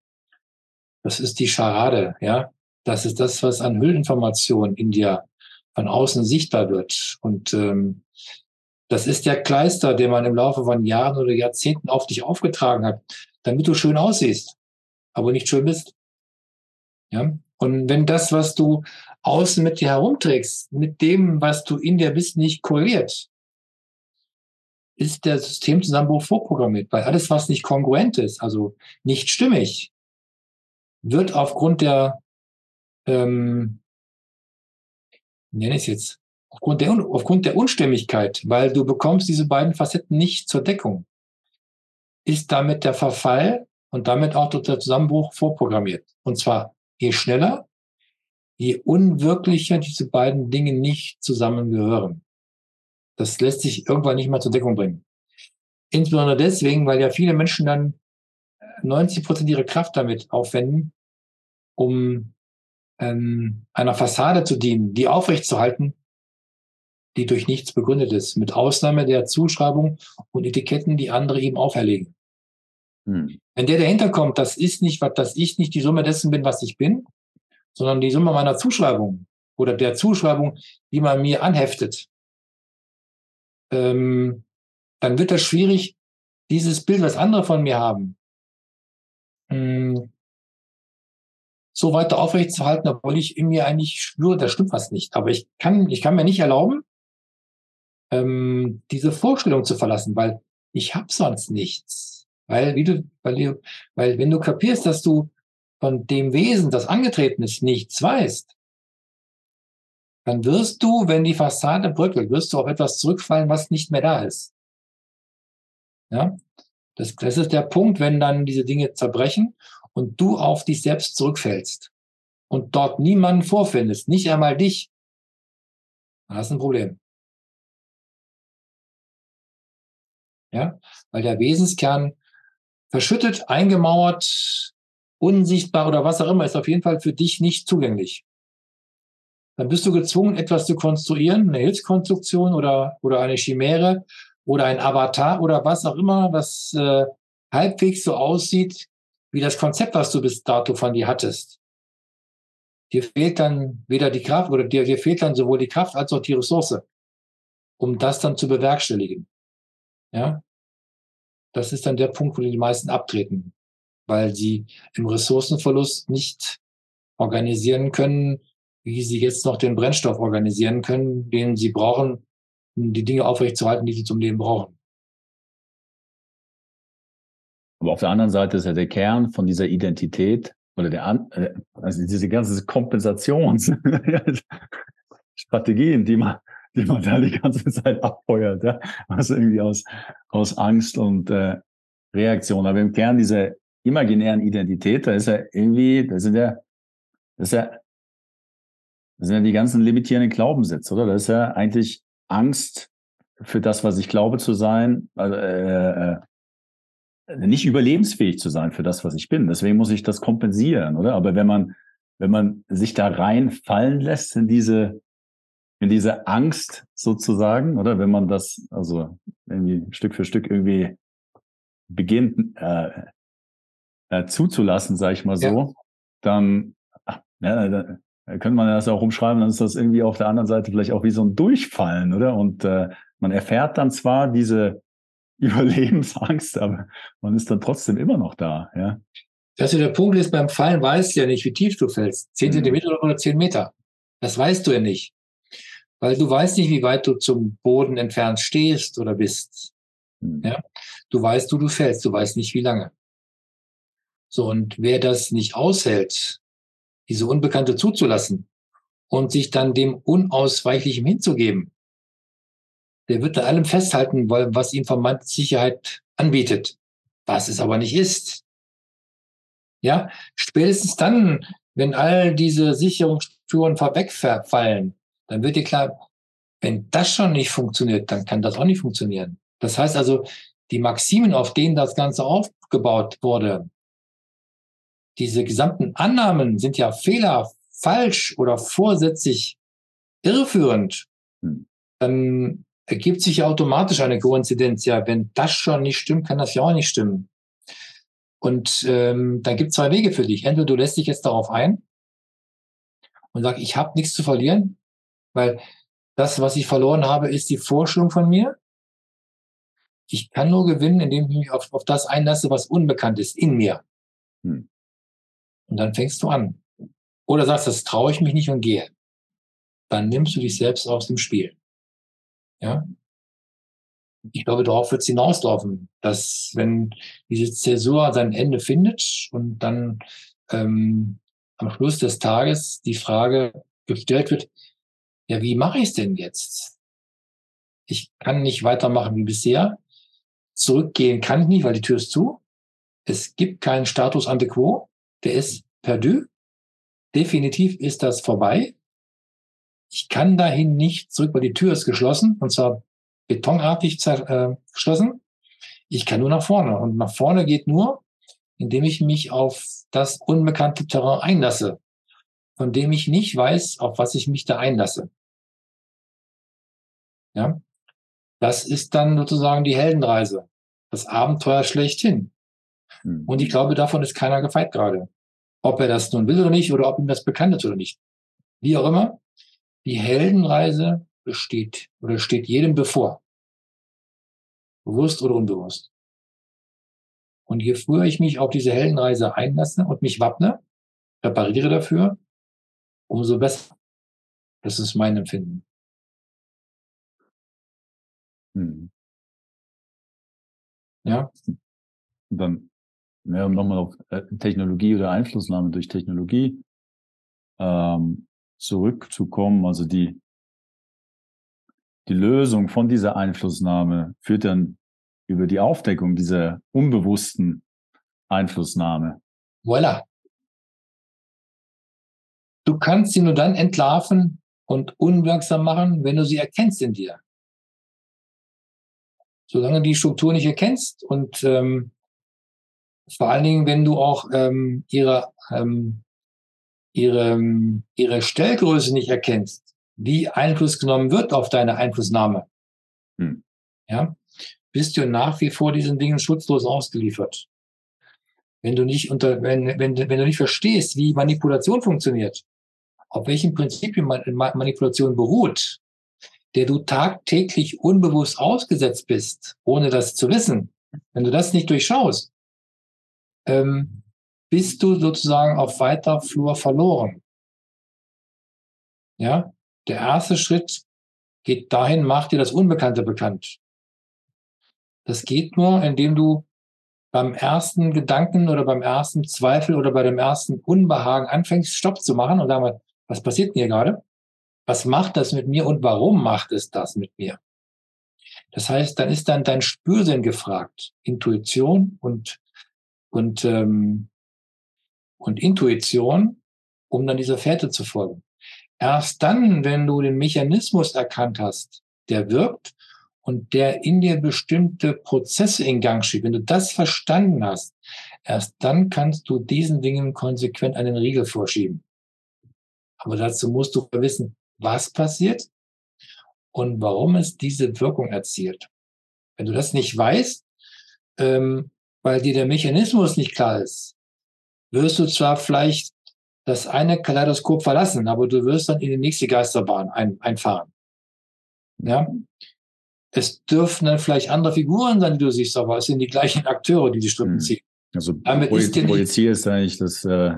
Das ist die Scharade, ja. Das ist das, was an Hüllinformation in dir von außen sichtbar wird. Und ähm, das ist der Kleister, den man im Laufe von Jahren oder Jahrzehnten auf dich aufgetragen hat, damit du schön aussiehst, aber nicht schön bist. Ja? Und wenn das, was du außen mit dir herumträgst, mit dem, was du in dir bist, nicht korreliert, ist der Systemzusammenbruch vorprogrammiert, weil alles, was nicht kongruent ist, also nicht stimmig, wird aufgrund der, ähm, nenne ich es jetzt, aufgrund der, aufgrund der Unstimmigkeit, weil du bekommst diese beiden Facetten nicht zur Deckung, ist damit der Verfall und damit auch der Zusammenbruch vorprogrammiert. Und zwar je schneller, je unwirklicher diese beiden Dinge nicht zusammengehören. Das lässt sich irgendwann nicht mehr zur Deckung bringen. Insbesondere deswegen, weil ja viele Menschen dann 90 Prozent ihrer Kraft damit aufwenden, um ähm, einer Fassade zu dienen, die aufrechtzuerhalten, die durch nichts begründet ist, mit Ausnahme der Zuschreibung und Etiketten, die andere ihm auferlegen. Hm. Wenn der dahinter kommt, das ist nicht, was, dass ich nicht die Summe dessen bin, was ich bin, sondern die Summe meiner Zuschreibung oder der Zuschreibung, die man mir anheftet, ähm, dann wird das schwierig, dieses Bild, was andere von mir haben, mh, hm, so weiter aufrechtzuerhalten, obwohl ich in mir eigentlich spüre, da stimmt was nicht. Aber ich kann, ich kann mir nicht erlauben, ähm, diese Vorstellung zu verlassen, weil ich habe sonst nichts. Weil, wie du, weil, weil wenn du kapierst, dass du von dem Wesen, das angetreten ist, nichts weißt, dann wirst du, wenn die Fassade bröckelt, wirst du auf etwas zurückfallen, was nicht mehr da ist. Ja, das, das ist der Punkt, wenn dann diese Dinge zerbrechen und du auf dich selbst zurückfällst und dort niemanden vorfindest, nicht einmal dich, dann hast du ein Problem. Ja, weil der Wesenskern verschüttet, eingemauert, unsichtbar oder was auch immer ist auf jeden Fall für dich nicht zugänglich. Dann bist du gezwungen, etwas zu konstruieren, eine Hilfskonstruktion oder, oder eine Chimäre oder ein Avatar oder was auch immer, was äh, halbwegs so aussieht wie das Konzept, was du bis dato von dir hattest. Dir fehlt dann weder die Kraft oder dir, dir fehlt dann sowohl die Kraft als auch die Ressource, um das dann zu bewerkstelligen. Ja, das ist dann der Punkt, wo die meisten abtreten, weil sie im Ressourcenverlust nicht organisieren können, wie sie jetzt noch den Brennstoff organisieren können, den sie brauchen, um die Dinge aufrechtzuerhalten, die sie zum Leben brauchen. Aber auf der anderen Seite ist ja der Kern von dieser Identität oder der, äh, also diese ganze Kompensationsstrategien, die man die man da die ganze Zeit abfeuert, ja? also irgendwie aus, aus Angst und äh, Reaktion. Aber im Kern dieser imaginären Identität, da ist ja irgendwie, das sind ja, das ist ja, das sind ja die ganzen limitierenden Glaubenssätze, oder? Das ist ja eigentlich Angst für das, was ich glaube zu sein, also, äh, äh, nicht überlebensfähig zu sein für das, was ich bin. Deswegen muss ich das kompensieren, oder? Aber wenn man, wenn man sich da reinfallen lässt in diese, in diese Angst sozusagen, oder wenn man das also irgendwie Stück für Stück irgendwie beginnt äh, äh, zuzulassen, sage ich mal so, ja. dann ja, da könnte man das auch umschreiben, dann ist das irgendwie auf der anderen Seite vielleicht auch wie so ein Durchfallen, oder? Und äh, man erfährt dann zwar diese Überlebensangst, aber man ist dann trotzdem immer noch da, ja. Das ist der Punkt ist, beim Fallen weißt du ja nicht, wie tief du fällst. Zehn mhm. Zentimeter oder zehn Meter. Das weißt du ja nicht weil du weißt nicht, wie weit du zum Boden entfernt stehst oder bist. Hm. Ja? Du weißt, du, du fällst, du weißt nicht, wie lange. So, und wer das nicht aushält, diese Unbekannte zuzulassen und sich dann dem Unausweichlichen hinzugeben, der wird an allem festhalten wollen, was ihm vermeinte Sicherheit anbietet, was es aber nicht ist. Ja, spätestens dann, wenn all diese Sicherungsstrukturen vorwegfallen, dann wird dir klar, wenn das schon nicht funktioniert, dann kann das auch nicht funktionieren. Das heißt also, die Maximen, auf denen das Ganze aufgebaut wurde, diese gesamten Annahmen sind ja Fehler, falsch oder vorsätzlich irreführend. Hm. Dann ergibt sich ja automatisch eine Koinzidenz. Ja, wenn das schon nicht stimmt, kann das ja auch nicht stimmen. Und ähm, dann gibt es zwei Wege für dich. Entweder du lässt dich jetzt darauf ein und sagst, ich habe nichts zu verlieren, weil das, was ich verloren habe, ist die Vorstellung von mir. Ich kann nur gewinnen, indem ich mich auf, auf das einlasse, was unbekannt ist in mir. Hm. Und dann fängst du an. Oder sagst, das traue ich mich nicht und gehe. Dann nimmst du dich selbst aus dem Spiel. Ja. Ich glaube, darauf wird es hinauslaufen, dass wenn diese Zäsur sein Ende findet und dann ähm, am Schluss des Tages die Frage gestellt wird, ja, wie mache ich es denn jetzt? Ich kann nicht weitermachen wie bisher. Zurückgehen kann ich nicht, weil die Tür ist zu. Es gibt keinen Status ante quo. Der ist perdu. Definitiv ist das vorbei. Ich kann dahin nicht zurück, weil die Tür ist geschlossen, und zwar betonartig äh, geschlossen. Ich kann nur nach vorne. Und nach vorne geht nur, indem ich mich auf das unbekannte Terrain einlasse von dem ich nicht weiß, auf was ich mich da einlasse. Ja, das ist dann sozusagen die Heldenreise, das Abenteuer schlechthin. Mhm. Und ich glaube, davon ist keiner gefeit gerade. Ob er das nun will oder nicht, oder ob ihm das bekannt ist oder nicht. Wie auch immer, die Heldenreise besteht oder steht jedem bevor. Bewusst oder unbewusst. Und je früher ich mich auf diese Heldenreise einlasse und mich wappne, repariere dafür, umso besser. Das ist mein Empfinden. Hm. Ja. Und dann, ja, um nochmal auf äh, Technologie oder Einflussnahme durch Technologie ähm, zurückzukommen, also die, die Lösung von dieser Einflussnahme führt dann über die Aufdeckung dieser unbewussten Einflussnahme. Voilà. Du kannst sie nur dann entlarven und unwirksam machen, wenn du sie erkennst in dir. Solange du die Struktur nicht erkennst und ähm, vor allen Dingen, wenn du auch ähm, ihre, ähm, ihre, ihre Stellgröße nicht erkennst, wie Einfluss genommen wird auf deine Einflussnahme, hm. ja, bist du nach wie vor diesen Dingen schutzlos ausgeliefert. Wenn du nicht unter, wenn, wenn, wenn du nicht verstehst, wie Manipulation funktioniert, auf welchen Prinzipien Manipulation beruht, der du tagtäglich unbewusst ausgesetzt bist, ohne das zu wissen, wenn du das nicht durchschaust, ähm, bist du sozusagen auf weiter Flur verloren. Ja, der erste Schritt geht dahin, mach dir das Unbekannte bekannt. Das geht nur, indem du beim ersten Gedanken oder beim ersten Zweifel oder bei dem ersten Unbehagen anfängst, Stopp zu machen und sagen, was passiert denn hier gerade? Was macht das mit mir und warum macht es das mit mir? Das heißt, dann ist dann dein Spürsinn gefragt, Intuition und und ähm, und Intuition, um dann dieser Fährte zu folgen. Erst dann, wenn du den Mechanismus erkannt hast, der wirkt und der in dir bestimmte Prozesse in Gang schiebt, wenn du das verstanden hast, erst dann kannst du diesen Dingen konsequent einen Riegel vorschieben. Aber dazu musst du wissen, was passiert und warum es diese Wirkung erzielt. Wenn du das nicht weißt, ähm, weil dir der Mechanismus nicht klar ist, wirst du zwar vielleicht das eine Kaleidoskop verlassen, aber du wirst dann in die nächste Geisterbahn ein, einfahren. Ja, es dürfen dann vielleicht andere Figuren sein, die du siehst, aber es sind die gleichen Akteure, die die Strippen hm. ziehen. Also Damit ist Projizier ist eigentlich das, äh,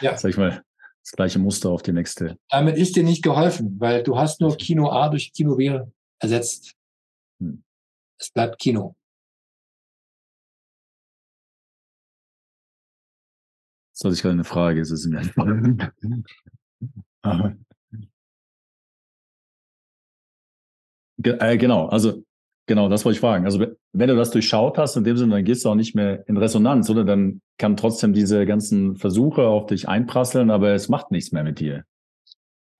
ja. sag ich mal, das gleiche Muster auf die nächste. Damit ist dir nicht geholfen, weil du hast nur Kino A durch Kino B ersetzt. Hm. Es bleibt Kino. Das hatte ich gerade eine Frage, es ist mir Äh, genau, also genau, das wollte ich fragen. Also wenn du das durchschaut hast, in dem Sinne, dann gehst du auch nicht mehr in Resonanz, oder? Dann kann trotzdem diese ganzen Versuche auf dich einprasseln, aber es macht nichts mehr mit dir.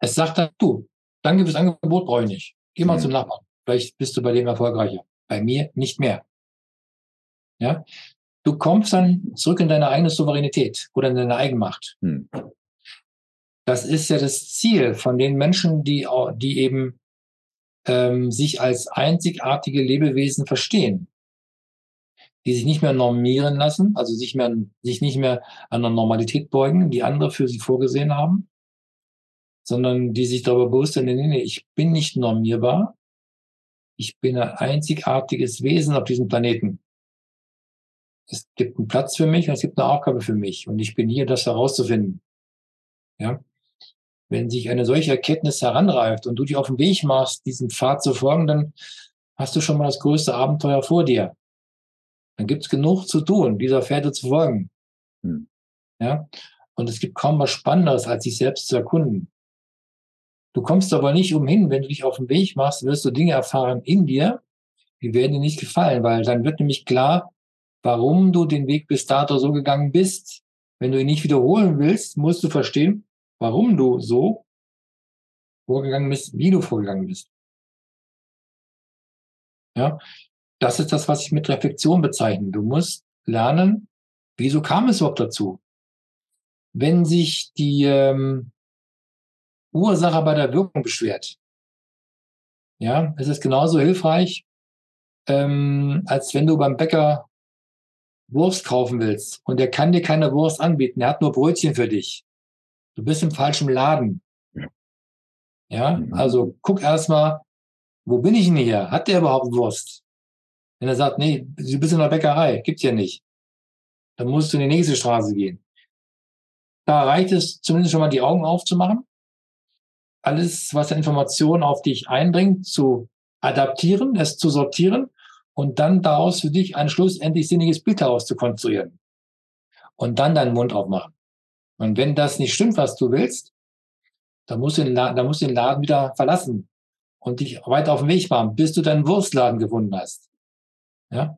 Es sagt dann, du, danke fürs Angebot, brauche ich nicht. Geh mal mhm. zum Nachbarn. Vielleicht bist du bei dem erfolgreicher. Bei mir nicht mehr. Ja? Du kommst dann zurück in deine eigene Souveränität oder in deine Eigenmacht. Mhm. Das ist ja das Ziel von den Menschen, die, die eben ähm, sich als einzigartige Lebewesen verstehen, die sich nicht mehr normieren lassen, also sich, mehr, sich nicht mehr an der Normalität beugen, die andere für sie vorgesehen haben, sondern die sich darüber bewusst sind, nee, nee, ich bin nicht normierbar, ich bin ein einzigartiges Wesen auf diesem Planeten. Es gibt einen Platz für mich und es gibt eine Aufgabe für mich und ich bin hier, das herauszufinden. Ja, wenn sich eine solche Erkenntnis heranreift und du dich auf den Weg machst, diesem Pfad zu folgen, dann hast du schon mal das größte Abenteuer vor dir. Dann gibt es genug zu tun, dieser Pferde zu folgen. Hm. Ja? Und es gibt kaum was Spannenderes, als sich selbst zu erkunden. Du kommst aber nicht umhin, wenn du dich auf den Weg machst, wirst du Dinge erfahren in dir, die werden dir nicht gefallen, weil dann wird nämlich klar, warum du den Weg bis dato so gegangen bist. Wenn du ihn nicht wiederholen willst, musst du verstehen, warum du so vorgegangen bist, wie du vorgegangen bist. Ja, das ist das, was ich mit Reflexion bezeichne. Du musst lernen, wieso kam es überhaupt dazu? Wenn sich die ähm, Ursache bei der Wirkung beschwert, ja, es ist genauso hilfreich, ähm, als wenn du beim Bäcker Wurst kaufen willst und der kann dir keine Wurst anbieten, er hat nur Brötchen für dich. Du bist im falschen Laden. Ja, mhm. also guck erstmal, wo bin ich denn hier? Hat der überhaupt Wurst? Wenn er sagt, nee, du bist in der Bäckerei, gibt's ja nicht. Dann musst du in die nächste Straße gehen. Da reicht es zumindest schon mal die Augen aufzumachen. Alles, was an Informationen auf dich einbringt, zu adaptieren, es zu sortieren und dann daraus für dich ein schlussendlich sinniges Bild daraus zu konstruieren. Und dann deinen Mund aufmachen. Und wenn das nicht stimmt, was du willst, dann musst du den Laden, dann musst du den Laden wieder verlassen und dich weiter auf den Weg machen, bis du deinen Wurstladen gefunden hast. Ja?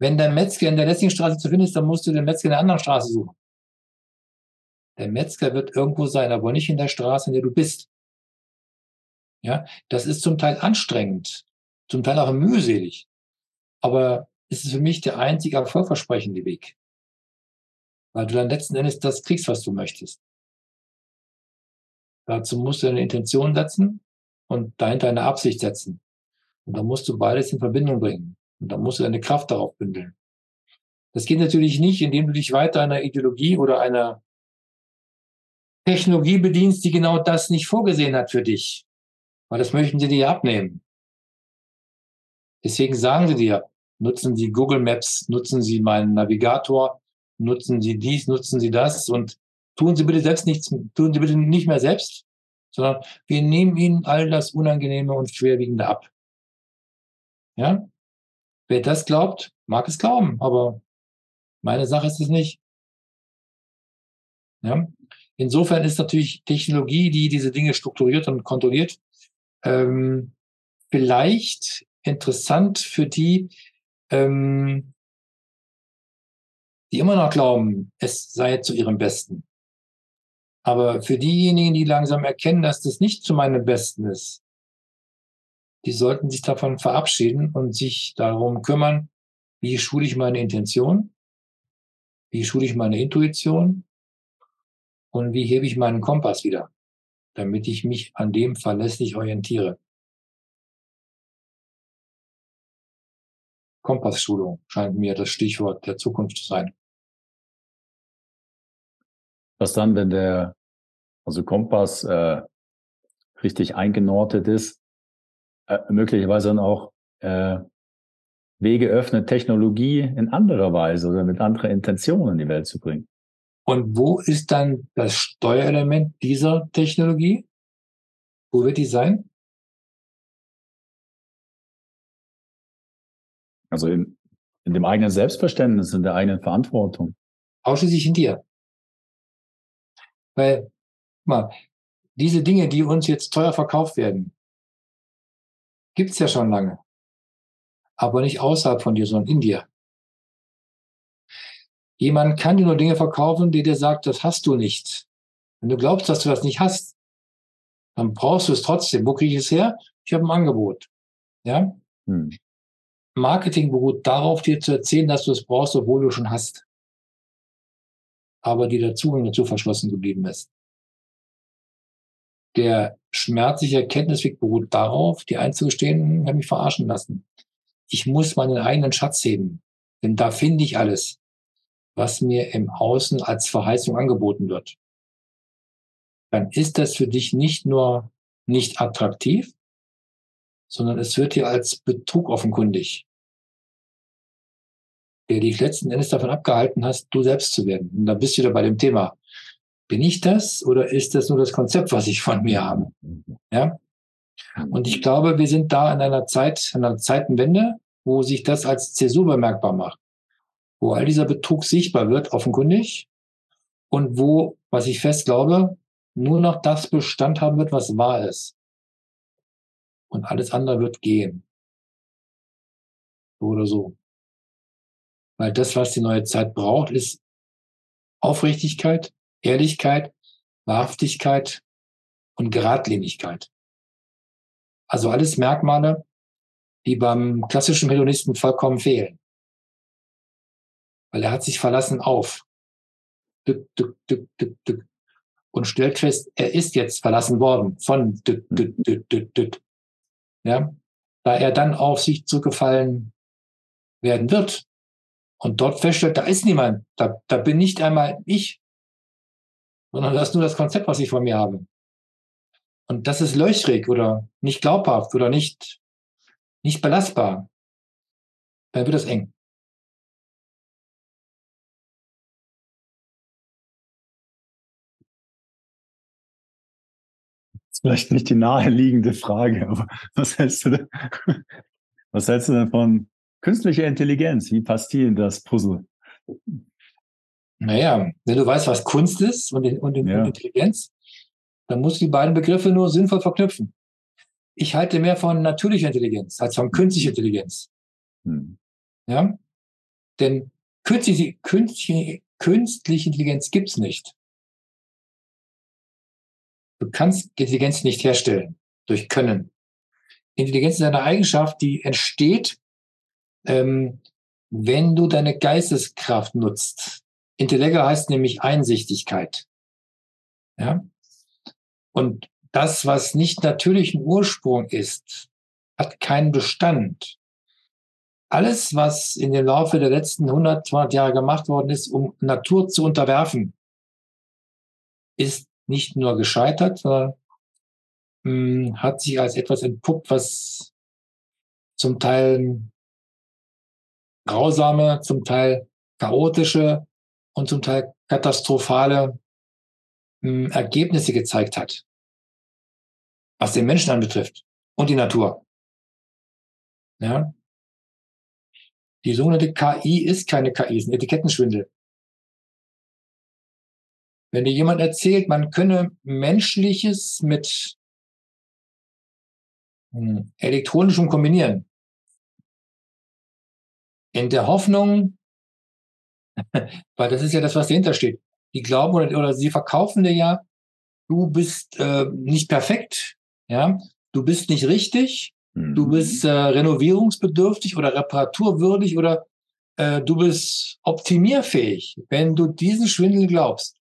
Wenn der Metzger in der Lessingstraße zu finden ist, dann musst du den Metzger in der anderen Straße suchen. Der Metzger wird irgendwo sein, aber nicht in der Straße, in der du bist. Ja, das ist zum Teil anstrengend, zum Teil auch mühselig. Aber es ist für mich der einzige erfolgversprechende Weg. Weil du dann letzten Endes das kriegst, was du möchtest. Dazu musst du eine Intention setzen und dahinter eine Absicht setzen. Und da musst du beides in Verbindung bringen. Und da musst du deine Kraft darauf bündeln. Das geht natürlich nicht, indem du dich weiter einer Ideologie oder einer Technologie bedienst, die genau das nicht vorgesehen hat für dich. Weil das möchten sie dir abnehmen. Deswegen sagen sie dir, nutzen Sie Google Maps, nutzen Sie meinen Navigator, nutzen Sie dies, nutzen Sie das und tun Sie bitte selbst nichts, tun Sie bitte nicht mehr selbst, sondern wir nehmen Ihnen all das Unangenehme und Schwerwiegende ab. Ja? Wer das glaubt, mag es glauben, aber meine Sache ist es nicht. Ja? Insofern ist natürlich Technologie, die diese Dinge strukturiert und kontrolliert, ähm, vielleicht interessant für die, ähm, die immer noch glauben, es sei zu ihrem Besten. Aber für diejenigen, die langsam erkennen, dass das nicht zu meinem Besten ist, die sollten sich davon verabschieden und sich darum kümmern, wie schule ich meine Intention, wie schule ich meine Intuition und wie hebe ich meinen Kompass wieder, damit ich mich an dem verlässlich orientiere. Kompassschulung scheint mir das Stichwort der Zukunft zu sein. Was dann, wenn der also Kompass äh, richtig eingenordet ist, äh, möglicherweise dann auch äh, Wege öffnet, Technologie in anderer Weise oder mit anderer Intention in die Welt zu bringen. Und wo ist dann das Steuerelement dieser Technologie? Wo wird die sein? Also in, in dem eigenen Selbstverständnis, in der eigenen Verantwortung. Ausschließlich in dir. Weil, mal, diese Dinge, die uns jetzt teuer verkauft werden, Gibt's ja schon lange. Aber nicht außerhalb von dir, sondern in dir. Jemand kann dir nur Dinge verkaufen, die dir sagt, das hast du nicht. Wenn du glaubst, dass du das nicht hast, dann brauchst du es trotzdem. Wo kriege ich es her? Ich habe ein Angebot. Ja? Hm. Marketing beruht darauf, dir zu erzählen, dass du es brauchst, obwohl du schon hast. Aber dir der Zugang dazu verschlossen geblieben ist. Der schmerzliche Erkenntnisweg beruht darauf, die einzugestehen, ich habe mich verarschen lassen. Ich muss meinen eigenen Schatz heben, denn da finde ich alles, was mir im Außen als Verheißung angeboten wird. Dann ist das für dich nicht nur nicht attraktiv, sondern es wird dir als Betrug offenkundig, der dich letzten Endes davon abgehalten hast, du selbst zu werden. Und da bist du wieder bei dem Thema. Bin ich das oder ist das nur das Konzept, was ich von mir habe? Ja. Und ich glaube, wir sind da in einer Zeit, in einer Zeitenwende, wo sich das als Zäsur bemerkbar macht, wo all dieser Betrug sichtbar wird, offenkundig, und wo, was ich fest glaube, nur noch das Bestand haben wird, was wahr ist. Und alles andere wird gehen. So oder so. Weil das, was die neue Zeit braucht, ist Aufrichtigkeit, Ehrlichkeit, Wahrhaftigkeit und Geradlinigkeit. Also alles Merkmale, die beim klassischen Hedonisten vollkommen fehlen. Weil er hat sich verlassen auf dück, dück, dück, dück, dück, und stellt fest, er ist jetzt verlassen worden von dück, dück, dück, dück, dück. Ja? Da er dann auf sich zurückgefallen werden wird, und dort feststellt, da ist niemand, da, da bin nicht einmal ich, sondern das ist nur das Konzept, was ich von mir habe. Und das ist löchrig oder nicht glaubhaft oder nicht, nicht belastbar. Dann wird es eng. vielleicht nicht die naheliegende Frage, aber was hältst du denn, was hältst du denn von künstlicher Intelligenz? Wie passt die in das Puzzle? Naja, wenn du weißt, was Kunst ist und, und, und ja. Intelligenz, dann musst du die beiden Begriffe nur sinnvoll verknüpfen. Ich halte mehr von natürlicher Intelligenz als von künstlicher Intelligenz. Hm. Ja? Denn künstliche, künstliche, künstliche Intelligenz gibt's nicht. Du kannst Intelligenz nicht herstellen durch Können. Intelligenz ist eine Eigenschaft, die entsteht, ähm, wenn du deine Geisteskraft nutzt. Intellegger heißt nämlich Einsichtigkeit. Ja? Und das, was nicht natürlichen Ursprung ist, hat keinen Bestand. Alles, was in dem Laufe der letzten 100, 200 Jahre gemacht worden ist, um Natur zu unterwerfen, ist nicht nur gescheitert, sondern mh, hm, hat sich als etwas entpuppt, was zum Teil grausame, zum Teil chaotische und zum Teil katastrophale mh, hm, Ergebnisse gezeigt hat, was den Menschen anbetrifft und die Natur. Ja. Die sogenannte KI ist keine KI, ist ein Etikettenschwindel. Wenn dir jemand erzählt, man könne Menschliches mit hm, elektronischem kombinieren, in der Hoffnung, weil das ist ja das, was dahinter steht. Die glauben oder, oder sie verkaufen dir ja, du bist äh, nicht perfekt, ja, du bist nicht richtig, mhm. du bist äh, renovierungsbedürftig oder reparaturwürdig oder äh, du bist optimierfähig. Wenn du diesen Schwindel glaubst,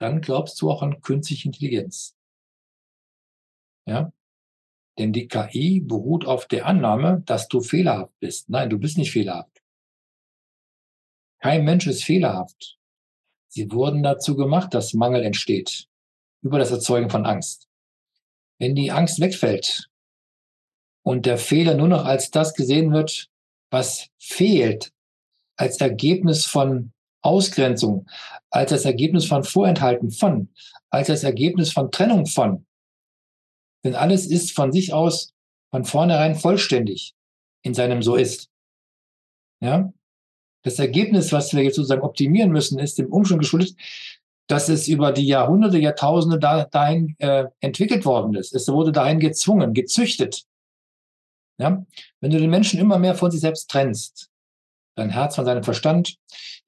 dann glaubst du auch an künstliche Intelligenz. Ja? Denn die KI beruht auf der Annahme, dass du fehlerhaft bist. Nein, du bist nicht fehlerhaft. Kein Mensch ist fehlerhaft. Sie wurden dazu gemacht, dass Mangel entsteht über das Erzeugen von Angst. Wenn die Angst wegfällt und der Fehler nur noch als das gesehen wird, was fehlt, als Ergebnis von Ausgrenzung, als das Ergebnis von Vorenthalten von, als das Ergebnis von Trennung von. Denn alles ist von sich aus von vornherein vollständig in seinem So ist. Ja? Das Ergebnis, was wir jetzt sozusagen optimieren müssen, ist dem Umstand geschuldet, dass es über die Jahrhunderte, Jahrtausende da, dahin äh, entwickelt worden ist. Es wurde dahin gezwungen, gezüchtet. Ja? Wenn du den Menschen immer mehr von sich selbst trennst, dein Herz von seinem Verstand,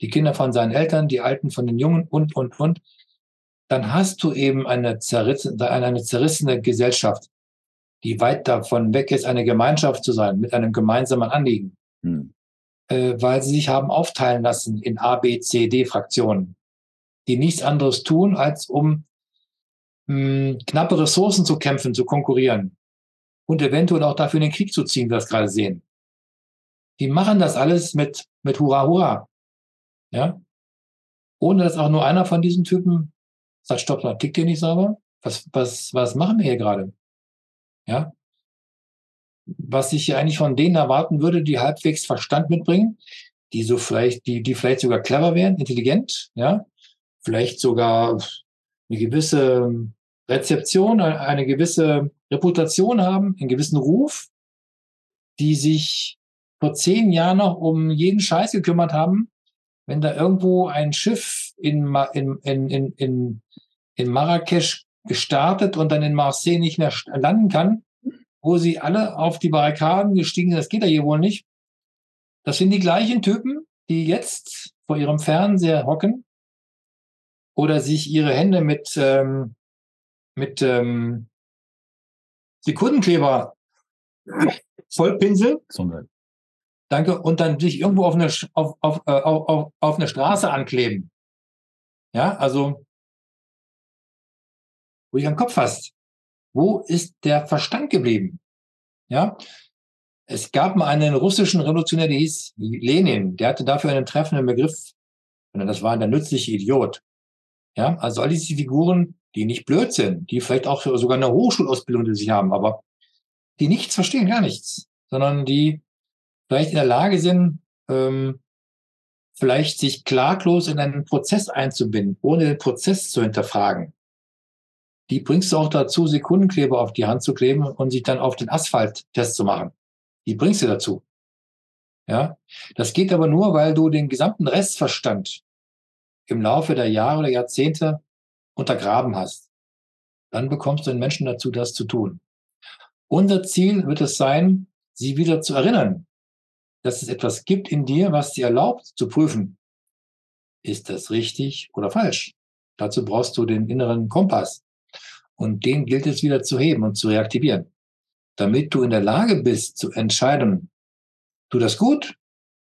die Kinder von seinen Eltern, die Alten von den Jungen und, und, und, dann hast du eben eine, zerrissene, eine zerrissene Gesellschaft, die weit davon weg ist, eine Gemeinschaft zu sein, mit einem gemeinsamen Anliegen. Hm. Äh, weil sie sich haben aufteilen lassen in A, B, C, D-Fraktionen, die nichts anderes tun, als um mh, hm, knappe Ressourcen zu kämpfen, zu konkurrieren und eventuell auch dafür in den Krieg zu ziehen, wie wir das gerade sehen. Die machen das alles mit, mit Hurra, Hurra. Ja? Ohne dass auch nur einer von diesen Typen sagt, stopp mal, tickt ihr nicht sauber? Was, was, was machen wir hier gerade? Ja? Was ich hier eigentlich von denen erwarten würde, die halbwegs Verstand mitbringen, die so vielleicht, die, die vielleicht sogar clever wären, intelligent, ja, vielleicht sogar eine gewisse Rezeption, eine gewisse Reputation haben, einen gewissen Ruf, die sich vor zehn Jahren noch um jeden Scheiß gekümmert haben, wenn da irgendwo ein Schiff in, in, in, in, in, Marrakesch gestartet und dann in Marseille nicht mehr landen kann, wo sie alle auf die Barrikaden gestiegen sind, das geht ja hier wohl nicht. Das sind die gleichen Typen, die jetzt vor ihrem Fernseher hocken oder sich ihre Hände mit, ähm, mit ähm, Sekundenkleber vollpinseln. Danke. Und dann sich irgendwo auf eine, auf, auf, äh, auf, auf eine Straße ankleben. Ja, also, wo ich am Kopf hast. Wo ist der Verstand geblieben? Ja, Es gab mal einen russischen Revolutionär, der hieß Lenin. Der hatte dafür einen treffenden Begriff. Und das war der nützliche Idiot. Ja, also all diese Figuren, die nicht blöd sind, die vielleicht auch sogar eine Hochschulausbildung die sie haben, aber die nichts verstehen, gar nichts, sondern die vielleicht in der Lage sind, ähm, vielleicht sich klaglos in einen Prozess einzubinden, ohne den Prozess zu hinterfragen. Die bringst du auch dazu, Sekundenkleber auf die Hand zu kleben und sich dann auf den Asphalttest zu machen. Die bringst du dazu. Ja, das geht aber nur, weil du den gesamten Restverstand im Laufe der Jahre oder Jahrzehnte untergraben hast. Dann bekommst du den Menschen dazu, das zu tun. Unser Ziel wird es sein, sie wieder zu erinnern, dass es etwas gibt in dir, was dir erlaubt zu prüfen, ist das richtig oder falsch. Dazu brauchst du den inneren Kompass. Und den gilt es wieder zu heben und zu reaktivieren, damit du in der Lage bist zu entscheiden, tu das gut,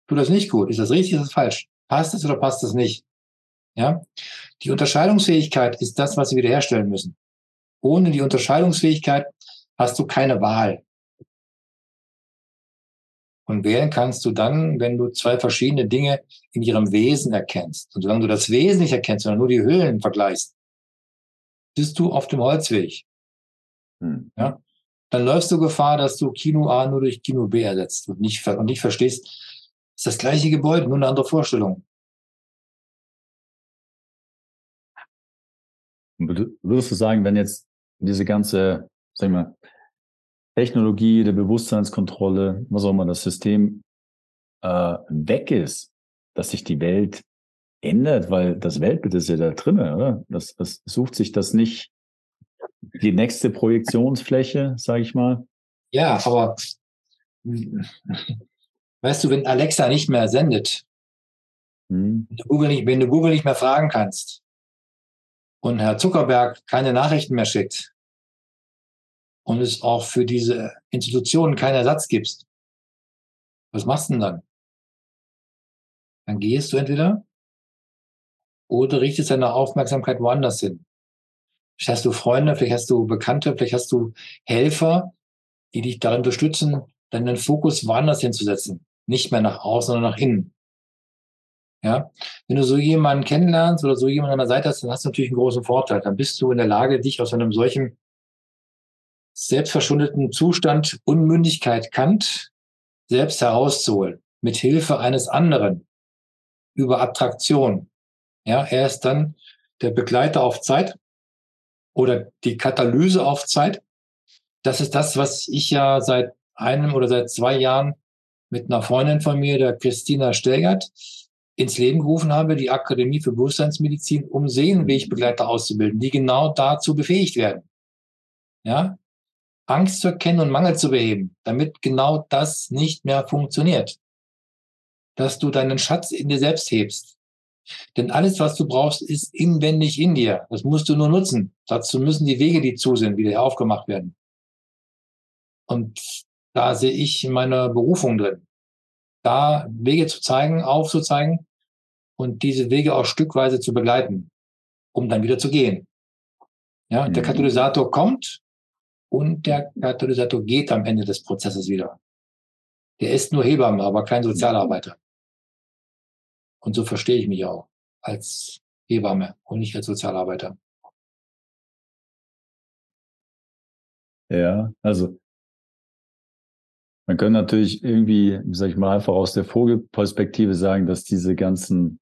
tu das nicht gut, ist das richtig, ist das falsch, passt es oder passt es nicht. Ja, die Unterscheidungsfähigkeit ist das, was sie wiederherstellen müssen. Ohne die Unterscheidungsfähigkeit hast du keine Wahl. Und wählen kannst du dann, wenn du zwei verschiedene Dinge in ihrem Wesen erkennst. Und solange du das Wesen nicht erkennst, sondern nur die Höhlen vergleichst, bist du auf dem Holzweg. Hm. Ja? Dann läufst du Gefahr, dass du Kino A nur durch Kino B ersetzt und nicht, und nicht verstehst, ist das gleiche Gebäude, nur eine andere Vorstellung. Würdest du sagen, wenn jetzt diese ganze, sag ich mal, Technologie, der Bewusstseinskontrolle, was auch immer, das System äh, weg ist, dass sich die Welt ändert, weil das Weltbild ist ja da drin, oder? Das, das sucht sich das nicht die nächste Projektionsfläche, sage ich mal. Ja, aber weißt du, wenn Alexa nicht mehr sendet, hm. wenn, du Google nicht, wenn du Google nicht mehr fragen kannst und Herr Zuckerberg keine Nachrichten mehr schickt, und es auch für diese Institutionen keinen Ersatz gibst, was machst du denn dann? Dann gehst du entweder oder richtest deine Aufmerksamkeit woanders hin. Vielleicht hast du Freunde, vielleicht hast du Bekannte, vielleicht hast du Helfer, die dich darin unterstützen, deinen Fokus woanders hinzusetzen. Nicht mehr nach außen, sondern nach innen. Ja, wenn du so jemanden kennenlernst oder so jemanden an der Seite hast, dann hast du natürlich einen großen Vorteil. Dann bist du in der Lage, dich aus einem solchen selbstverschuldeten Zustand Unmündigkeit Kant selbst herauszuholen, mit Hilfe eines anderen, über Attraktion. Ja, er ist dann der Begleiter auf Zeit oder die Katalyse auf Zeit. Das ist das, was ich ja seit einem oder seit zwei Jahren mit einer Freundin von mir, der Christina Stelgert, ins Leben gerufen habe, die Akademie für Bewusstseinsmedizin, um Seelenwegbegleiter auszubilden, die genau dazu befähigt werden. Ja, Angst zu erkennen und Mangel zu beheben, damit genau das nicht mehr funktioniert. Dass du deinen Schatz in dir selbst hebst. Denn alles, was du brauchst, ist inwendig in dir. Das musst du nur nutzen. Dazu müssen die Wege, die zu sind, wieder aufgemacht werden. Und da sehe ich meine Berufung drin. Da Wege zu zeigen, aufzuzeigen und diese Wege auch stückweise zu begleiten, um dann wieder zu gehen. Ja, der mhm. Katalysator kommt und der Katalysator geht am Ende des Prozesses wieder. Der ist nur Hebamme, aber kein Sozialarbeiter. Und so verstehe ich mich auch als Hebamme und nicht als Sozialarbeiter. Ja, also man kann natürlich irgendwie, sag ich mal, einfach aus der Vogelperspektive sagen, dass diese ganzen,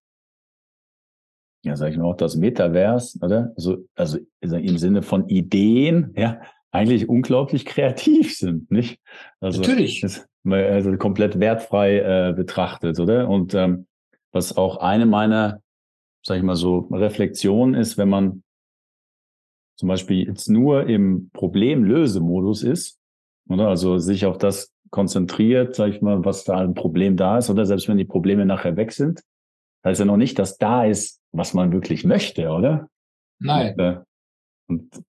ja, sag ich mal, auch das Metavers, oder? Also, also im Sinne von Ideen, ja, eigentlich unglaublich kreativ sind, nicht? Also, Natürlich. Ist, also komplett wertfrei äh, betrachtet, oder? Und ähm, was auch eine meiner, sag ich mal so, Reflexionen ist, wenn man zum Beispiel jetzt nur im Problemlösemodus ist, oder? Also sich auf das konzentriert, sag ich mal, was da ein Problem da ist, oder selbst wenn die Probleme nachher weg sind, heißt ja noch nicht, dass da ist, was man wirklich möchte, oder? Nein. Und, äh, und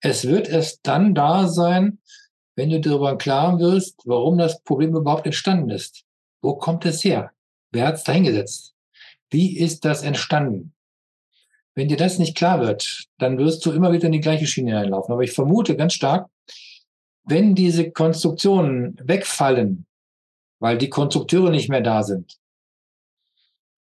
es wird erst dann da sein, wenn du darüber klar wirst, warum das Problem überhaupt entstanden ist. Wo kommt es her? Wer hat es dahingesetzt? Wie ist das entstanden? Wenn dir das nicht klar wird, dann wirst du immer wieder in die gleiche Schiene hineinlaufen. Aber ich vermute ganz stark, wenn diese Konstruktionen wegfallen, weil die Konstrukteure nicht mehr da sind,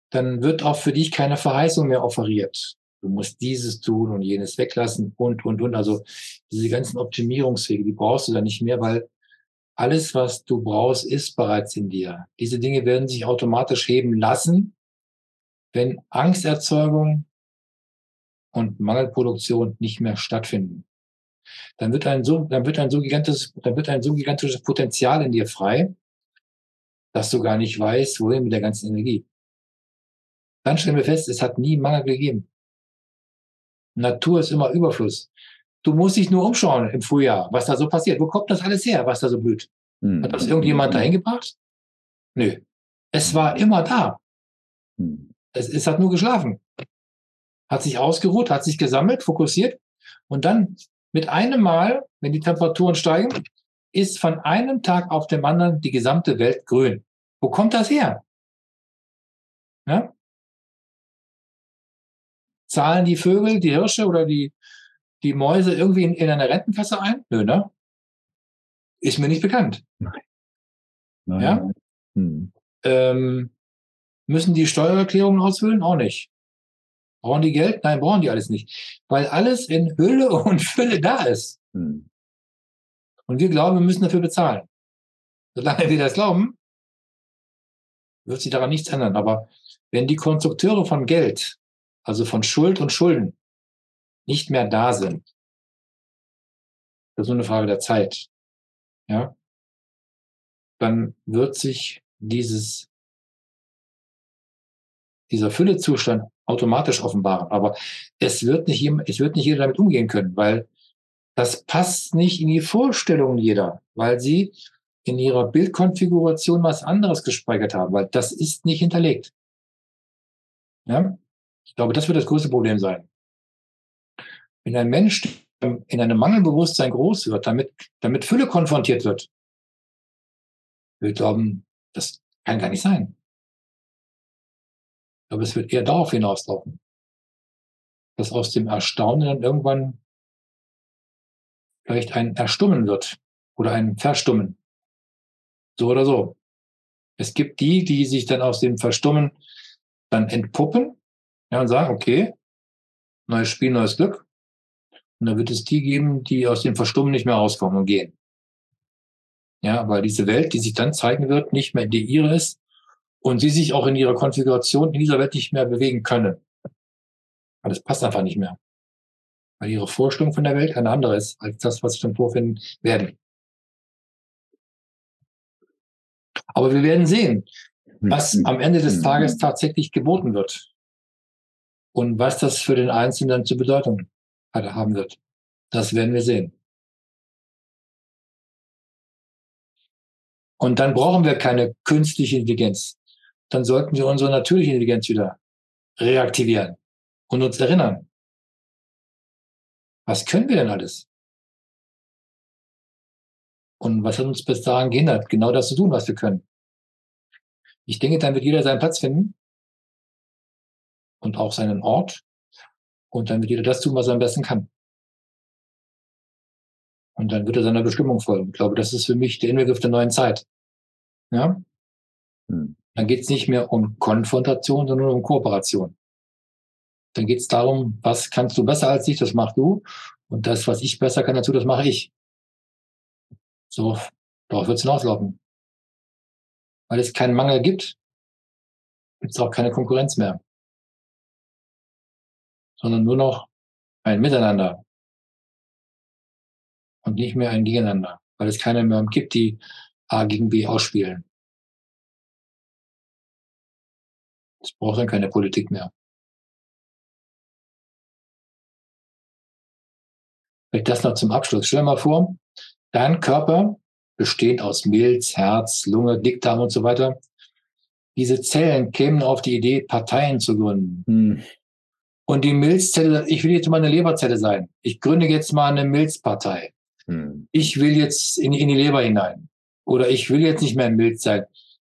dann wird auch für dich keine Verheißung mehr offeriert. Du musst dieses tun und jenes weglassen und, und, und. Also diese ganzen Optimierungswege, die brauchst du dann nicht mehr, weil alles, was du brauchst, ist bereits in dir. Diese Dinge werden sich automatisch heben lassen, wenn Angsterzeugung und Mangelproduktion nicht mehr stattfinden. Dann wird ein so, dann wird ein so gigantisches, dann wird ein so gigantisches Potenzial in dir frei, dass du gar nicht weißt, wohin mit der ganzen Energie. Dann stellen wir fest, es hat nie Mangel gegeben. Natur ist immer Überfluss. Du musst dich nur umschauen im Frühjahr, was da so passiert. Wo kommt das alles her, was da so blüht? Hm. Hat das irgendjemand dahin gebracht? Nö. Es war immer da. Hm. Es, es hat nur geschlafen. Hat sich ausgeruht, hat sich gesammelt, fokussiert und dann mit einem Mal, wenn die Temperaturen steigen, ist von einem Tag auf dem anderen die gesamte Welt grün. Wo kommt das her? Ja? Zahlen die Vögel, die Hirsche oder die, die Mäuse irgendwie in, in eine Rentenkasse ein? Nö, ne? Ist mir nicht bekannt. Nein. Nein. Ja? Hm. Ähm, müssen die Steuererklärungen ausfüllen? Auch nicht. Brauchen die Geld? Nein, brauchen die alles nicht. Weil alles in Hülle und Fülle da ist. Hm. Und wir glauben, wir müssen dafür bezahlen. Solange wir das glauben, wird sich daran nichts ändern. Aber wenn die Konstrukteure von Geld, also von Schuld und Schulden, nicht mehr da sind, das ist nur eine Frage der Zeit, ja, dann wird sich dieses, dieser Füllezustand automatisch offenbaren. Aber es wird nicht, es wird nicht jeder damit umgehen können, weil das passt nicht in die Vorstellungen jeder, weil sie in ihrer Bildkonfiguration was anderes gespeichert haben, weil das ist nicht hinterlegt. Ja? Ich glaube, das wird das größte Problem sein. Wenn ein Mensch in einem Mangelbewusstsein groß wird, damit, damit Fülle konfrontiert wird, wir glauben, das kann gar nicht sein. Aber es wird eher darauf hinauslaufen, dass aus dem Erstaunen dann irgendwann vielleicht ein Erstummen wird oder ein Verstummen. So oder so. Es gibt die, die sich dann aus dem Verstummen dann entpuppen ja, und sagen, okay, neues Spiel, neues Glück. Und dann wird es die geben, die aus dem Verstummen nicht mehr rauskommen und gehen. Ja, weil diese Welt, die sich dann zeigen wird, nicht mehr die ihre ist und sie sich auch in ihrer Konfiguration in dieser Welt nicht mehr bewegen können. Aber das passt einfach nicht mehr weil ihre Vorstellung von der Welt eine andere ist als das, was sie dann vorfinden werden. Aber wir werden sehen, was am Ende des Tages tatsächlich geboten wird und was das für den Einzelnen zu Bedeutung haben wird. Das werden wir sehen. Und dann brauchen wir keine künstliche Intelligenz. Dann sollten wir unsere natürliche Intelligenz wieder reaktivieren und uns erinnern, was können wir denn alles? Und was hat uns bis dahin gehindert, genau das zu tun, was wir können? Ich denke, dann wird jeder seinen Platz finden und auch seinen Ort. Und dann wird jeder das tun, was er am besten kann. Und dann wird er seiner Bestimmung folgen. Ich glaube, das ist für mich der Inbegriff der neuen Zeit. Ja? Hm. Dann geht es nicht mehr um Konfrontation, sondern um Kooperation. Dann geht es darum, was kannst du besser als ich, das machst du. Und das, was ich besser kann dazu, das mache ich. So, darauf wird es hinauslaufen. Weil es keinen Mangel gibt, gibt es auch keine Konkurrenz mehr. Sondern nur noch ein Miteinander. Und nicht mehr ein Gegeneinander. Weil es keine mehr gibt, die A gegen B ausspielen. Es braucht dann keine Politik mehr. Vielleicht das noch zum Abschluss. Stell dir mal vor, dein Körper besteht aus Milz, Herz, Lunge, Dickdarm und so weiter. Diese Zellen kämen auf die Idee, Parteien zu gründen. Hm. Und die Milzzelle, ich will jetzt mal eine Leberzelle sein. Ich gründe jetzt mal eine Milzpartei. Hm. Ich will jetzt in, in, die Leber hinein. Oder ich will jetzt nicht mehr ein Milz sein.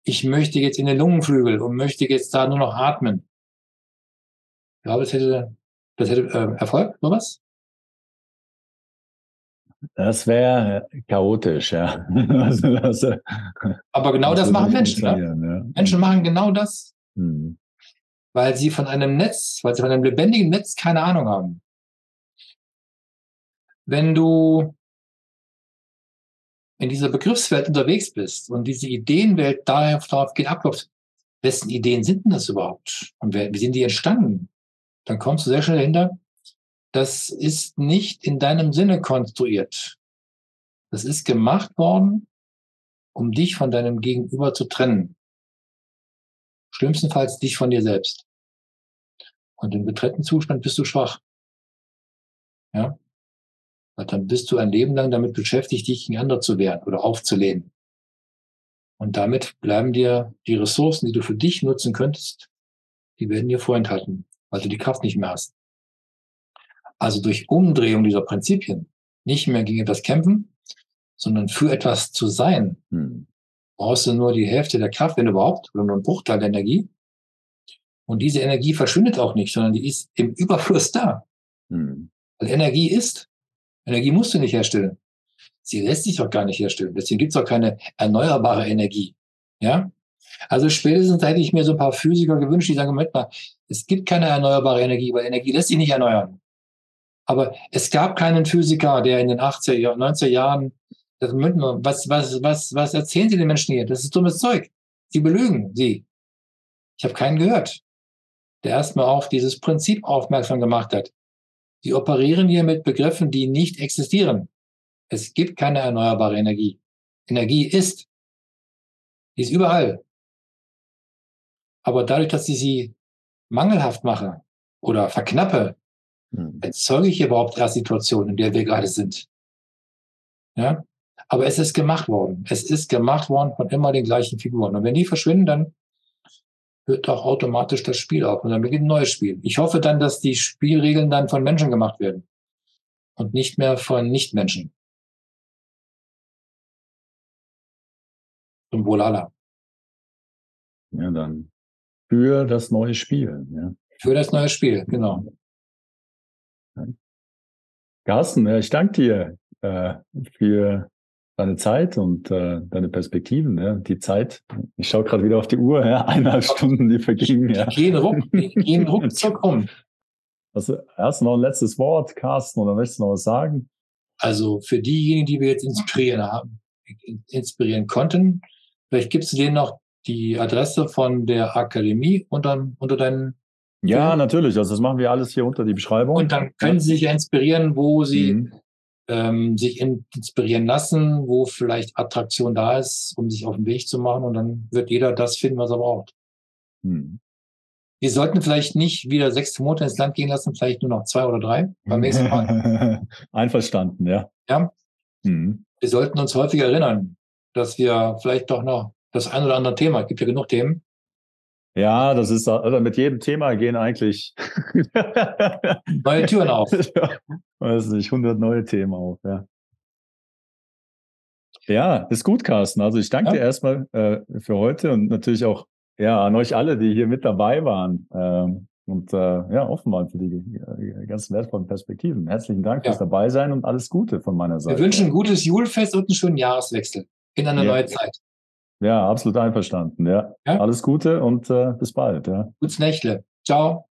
Ich möchte jetzt in den Lungenflügel und möchte jetzt da nur noch atmen. Ich glaube, das hätte, das hätte äh, Erfolg, sowas? Das wäre chaotisch, ja. Also, das, Aber genau das, das machen Menschen. Ne? Ja. Menschen machen genau das, hm. Weil sie von einem Netz, weil sie von einem lebendigen Netz keine Ahnung haben. Wenn du in dieser Begriffswelt unterwegs bist und diese Ideenwelt darauf, darauf geht abläuft, wessen Ideen sind denn das überhaupt? Und wer, wie sind die entstanden? Dann kommst du sehr schnell dahinter, das ist nicht in deinem Sinne konstruiert. Das ist gemacht worden, um dich von deinem Gegenüber zu trennen. Schlimmstenfalls dich von dir selbst. Und im getrennten Zustand bist du schwach. Ja? Und dann bist du ein Leben lang damit beschäftigt, dich gegen andere zu wehren oder aufzulehnen. Und damit bleiben dir die Ressourcen, die du für dich nutzen könntest, die werden dir vorenthalten, weil du die Kraft nicht mehr hast. Also durch Umdrehung dieser Prinzipien, nicht mehr gegen etwas kämpfen, sondern für etwas zu sein, hm. Brauchst du nur die Hälfte der Kraft, wenn überhaupt, oder nur ein Bruchteil der Energie. Und diese Energie verschwindet auch nicht, sondern die ist im Überfluss da. Hm. Weil Energie ist. Energie musst du nicht herstellen. Sie lässt sich auch gar nicht herstellen. Deswegen gibt es auch keine erneuerbare Energie. Ja? Also spätestens hätte ich mir so ein paar Physiker gewünscht, die sagen, Moment mal, es gibt keine erneuerbare Energie, weil Energie lässt sich nicht erneuern. Aber es gab keinen Physiker, der in den 80er, 90er Jahren, das was, was, was, was erzählen Sie den Menschen hier? Das ist dummes Zeug. Sie belügen sie. Ich habe keinen gehört, der erstmal auf dieses Prinzip aufmerksam gemacht hat. Sie operieren hier mit Begriffen, die nicht existieren. Es gibt keine erneuerbare Energie. Energie ist. Die ist überall. Aber dadurch, dass ich sie mangelhaft mache oder verknappe, hm. erzeuge ich überhaupt erst Situationen, in der wir gerade sind. Ja? Aber es ist gemacht worden. Es ist gemacht worden von immer den gleichen Figuren. Und wenn die verschwinden, dann hört auch automatisch das Spiel auf und dann beginnt ein neues Spiel. Ich hoffe dann, dass die Spielregeln dann von Menschen gemacht werden und nicht mehr von Nichtmenschen. Zum Wohl aller. Ja, dann für das neue Spiel. Ja. Für das neue Spiel, genau. Carsten, ich danke dir äh, für deine Zeit und äh, deine Perspektiven. Ja. Die Zeit, ich schaue gerade wieder auf die Uhr, ja, eineinhalb Stunden, die vergingen. Ja. Gehen, ruck, gehen ruckzuck um. Also erst noch ein letztes Wort, Carsten, oder möchtest du noch was sagen? Also für diejenigen, die wir jetzt inspirieren haben, inspirieren konnten, vielleicht gibst du denen noch die Adresse von der Akademie unter, unter deinen ja, natürlich. Also das machen wir alles hier unter die Beschreibung. Und dann können Sie sich inspirieren, wo Sie mhm. Ähm, sich inspirieren lassen, wo vielleicht Attraktion da ist, um sich auf den Weg zu machen. Und dann wird jeder das finden, was er braucht. Mhm. Wir sollten vielleicht nicht wieder sechs Monate ins Land gehen lassen, vielleicht nur noch zwei oder drei beim nächsten Mal. Einverstanden, ja. Ja. Mhm. Wir sollten uns häufig erinnern, dass wir vielleicht doch noch das ein oder andere Thema, es gibt ja genug Themen, ja, das ist also mit jedem Thema gehen eigentlich neue Türen auf. Weiß nicht, 100 neue Themen auf, ja. Ja, ist gut, Carsten. Also ich danke ja. dir erstmal äh, für heute und natürlich auch ja, an euch alle, die hier mit dabei waren ähm, und äh, ja, offen waren für die, die ganzen wertvollen Perspektiven. Herzlichen Dank ja. fürs Dabeisein und alles Gute von meiner Seite. Wir wünschen ein gutes Julfest und einen schönen Jahreswechsel in eine ja. neue Zeit. Ja, absolut einverstanden. Ja. ja? Alles Gute und äh, bis bald. Ja. Gutes Nächtle. Ciao.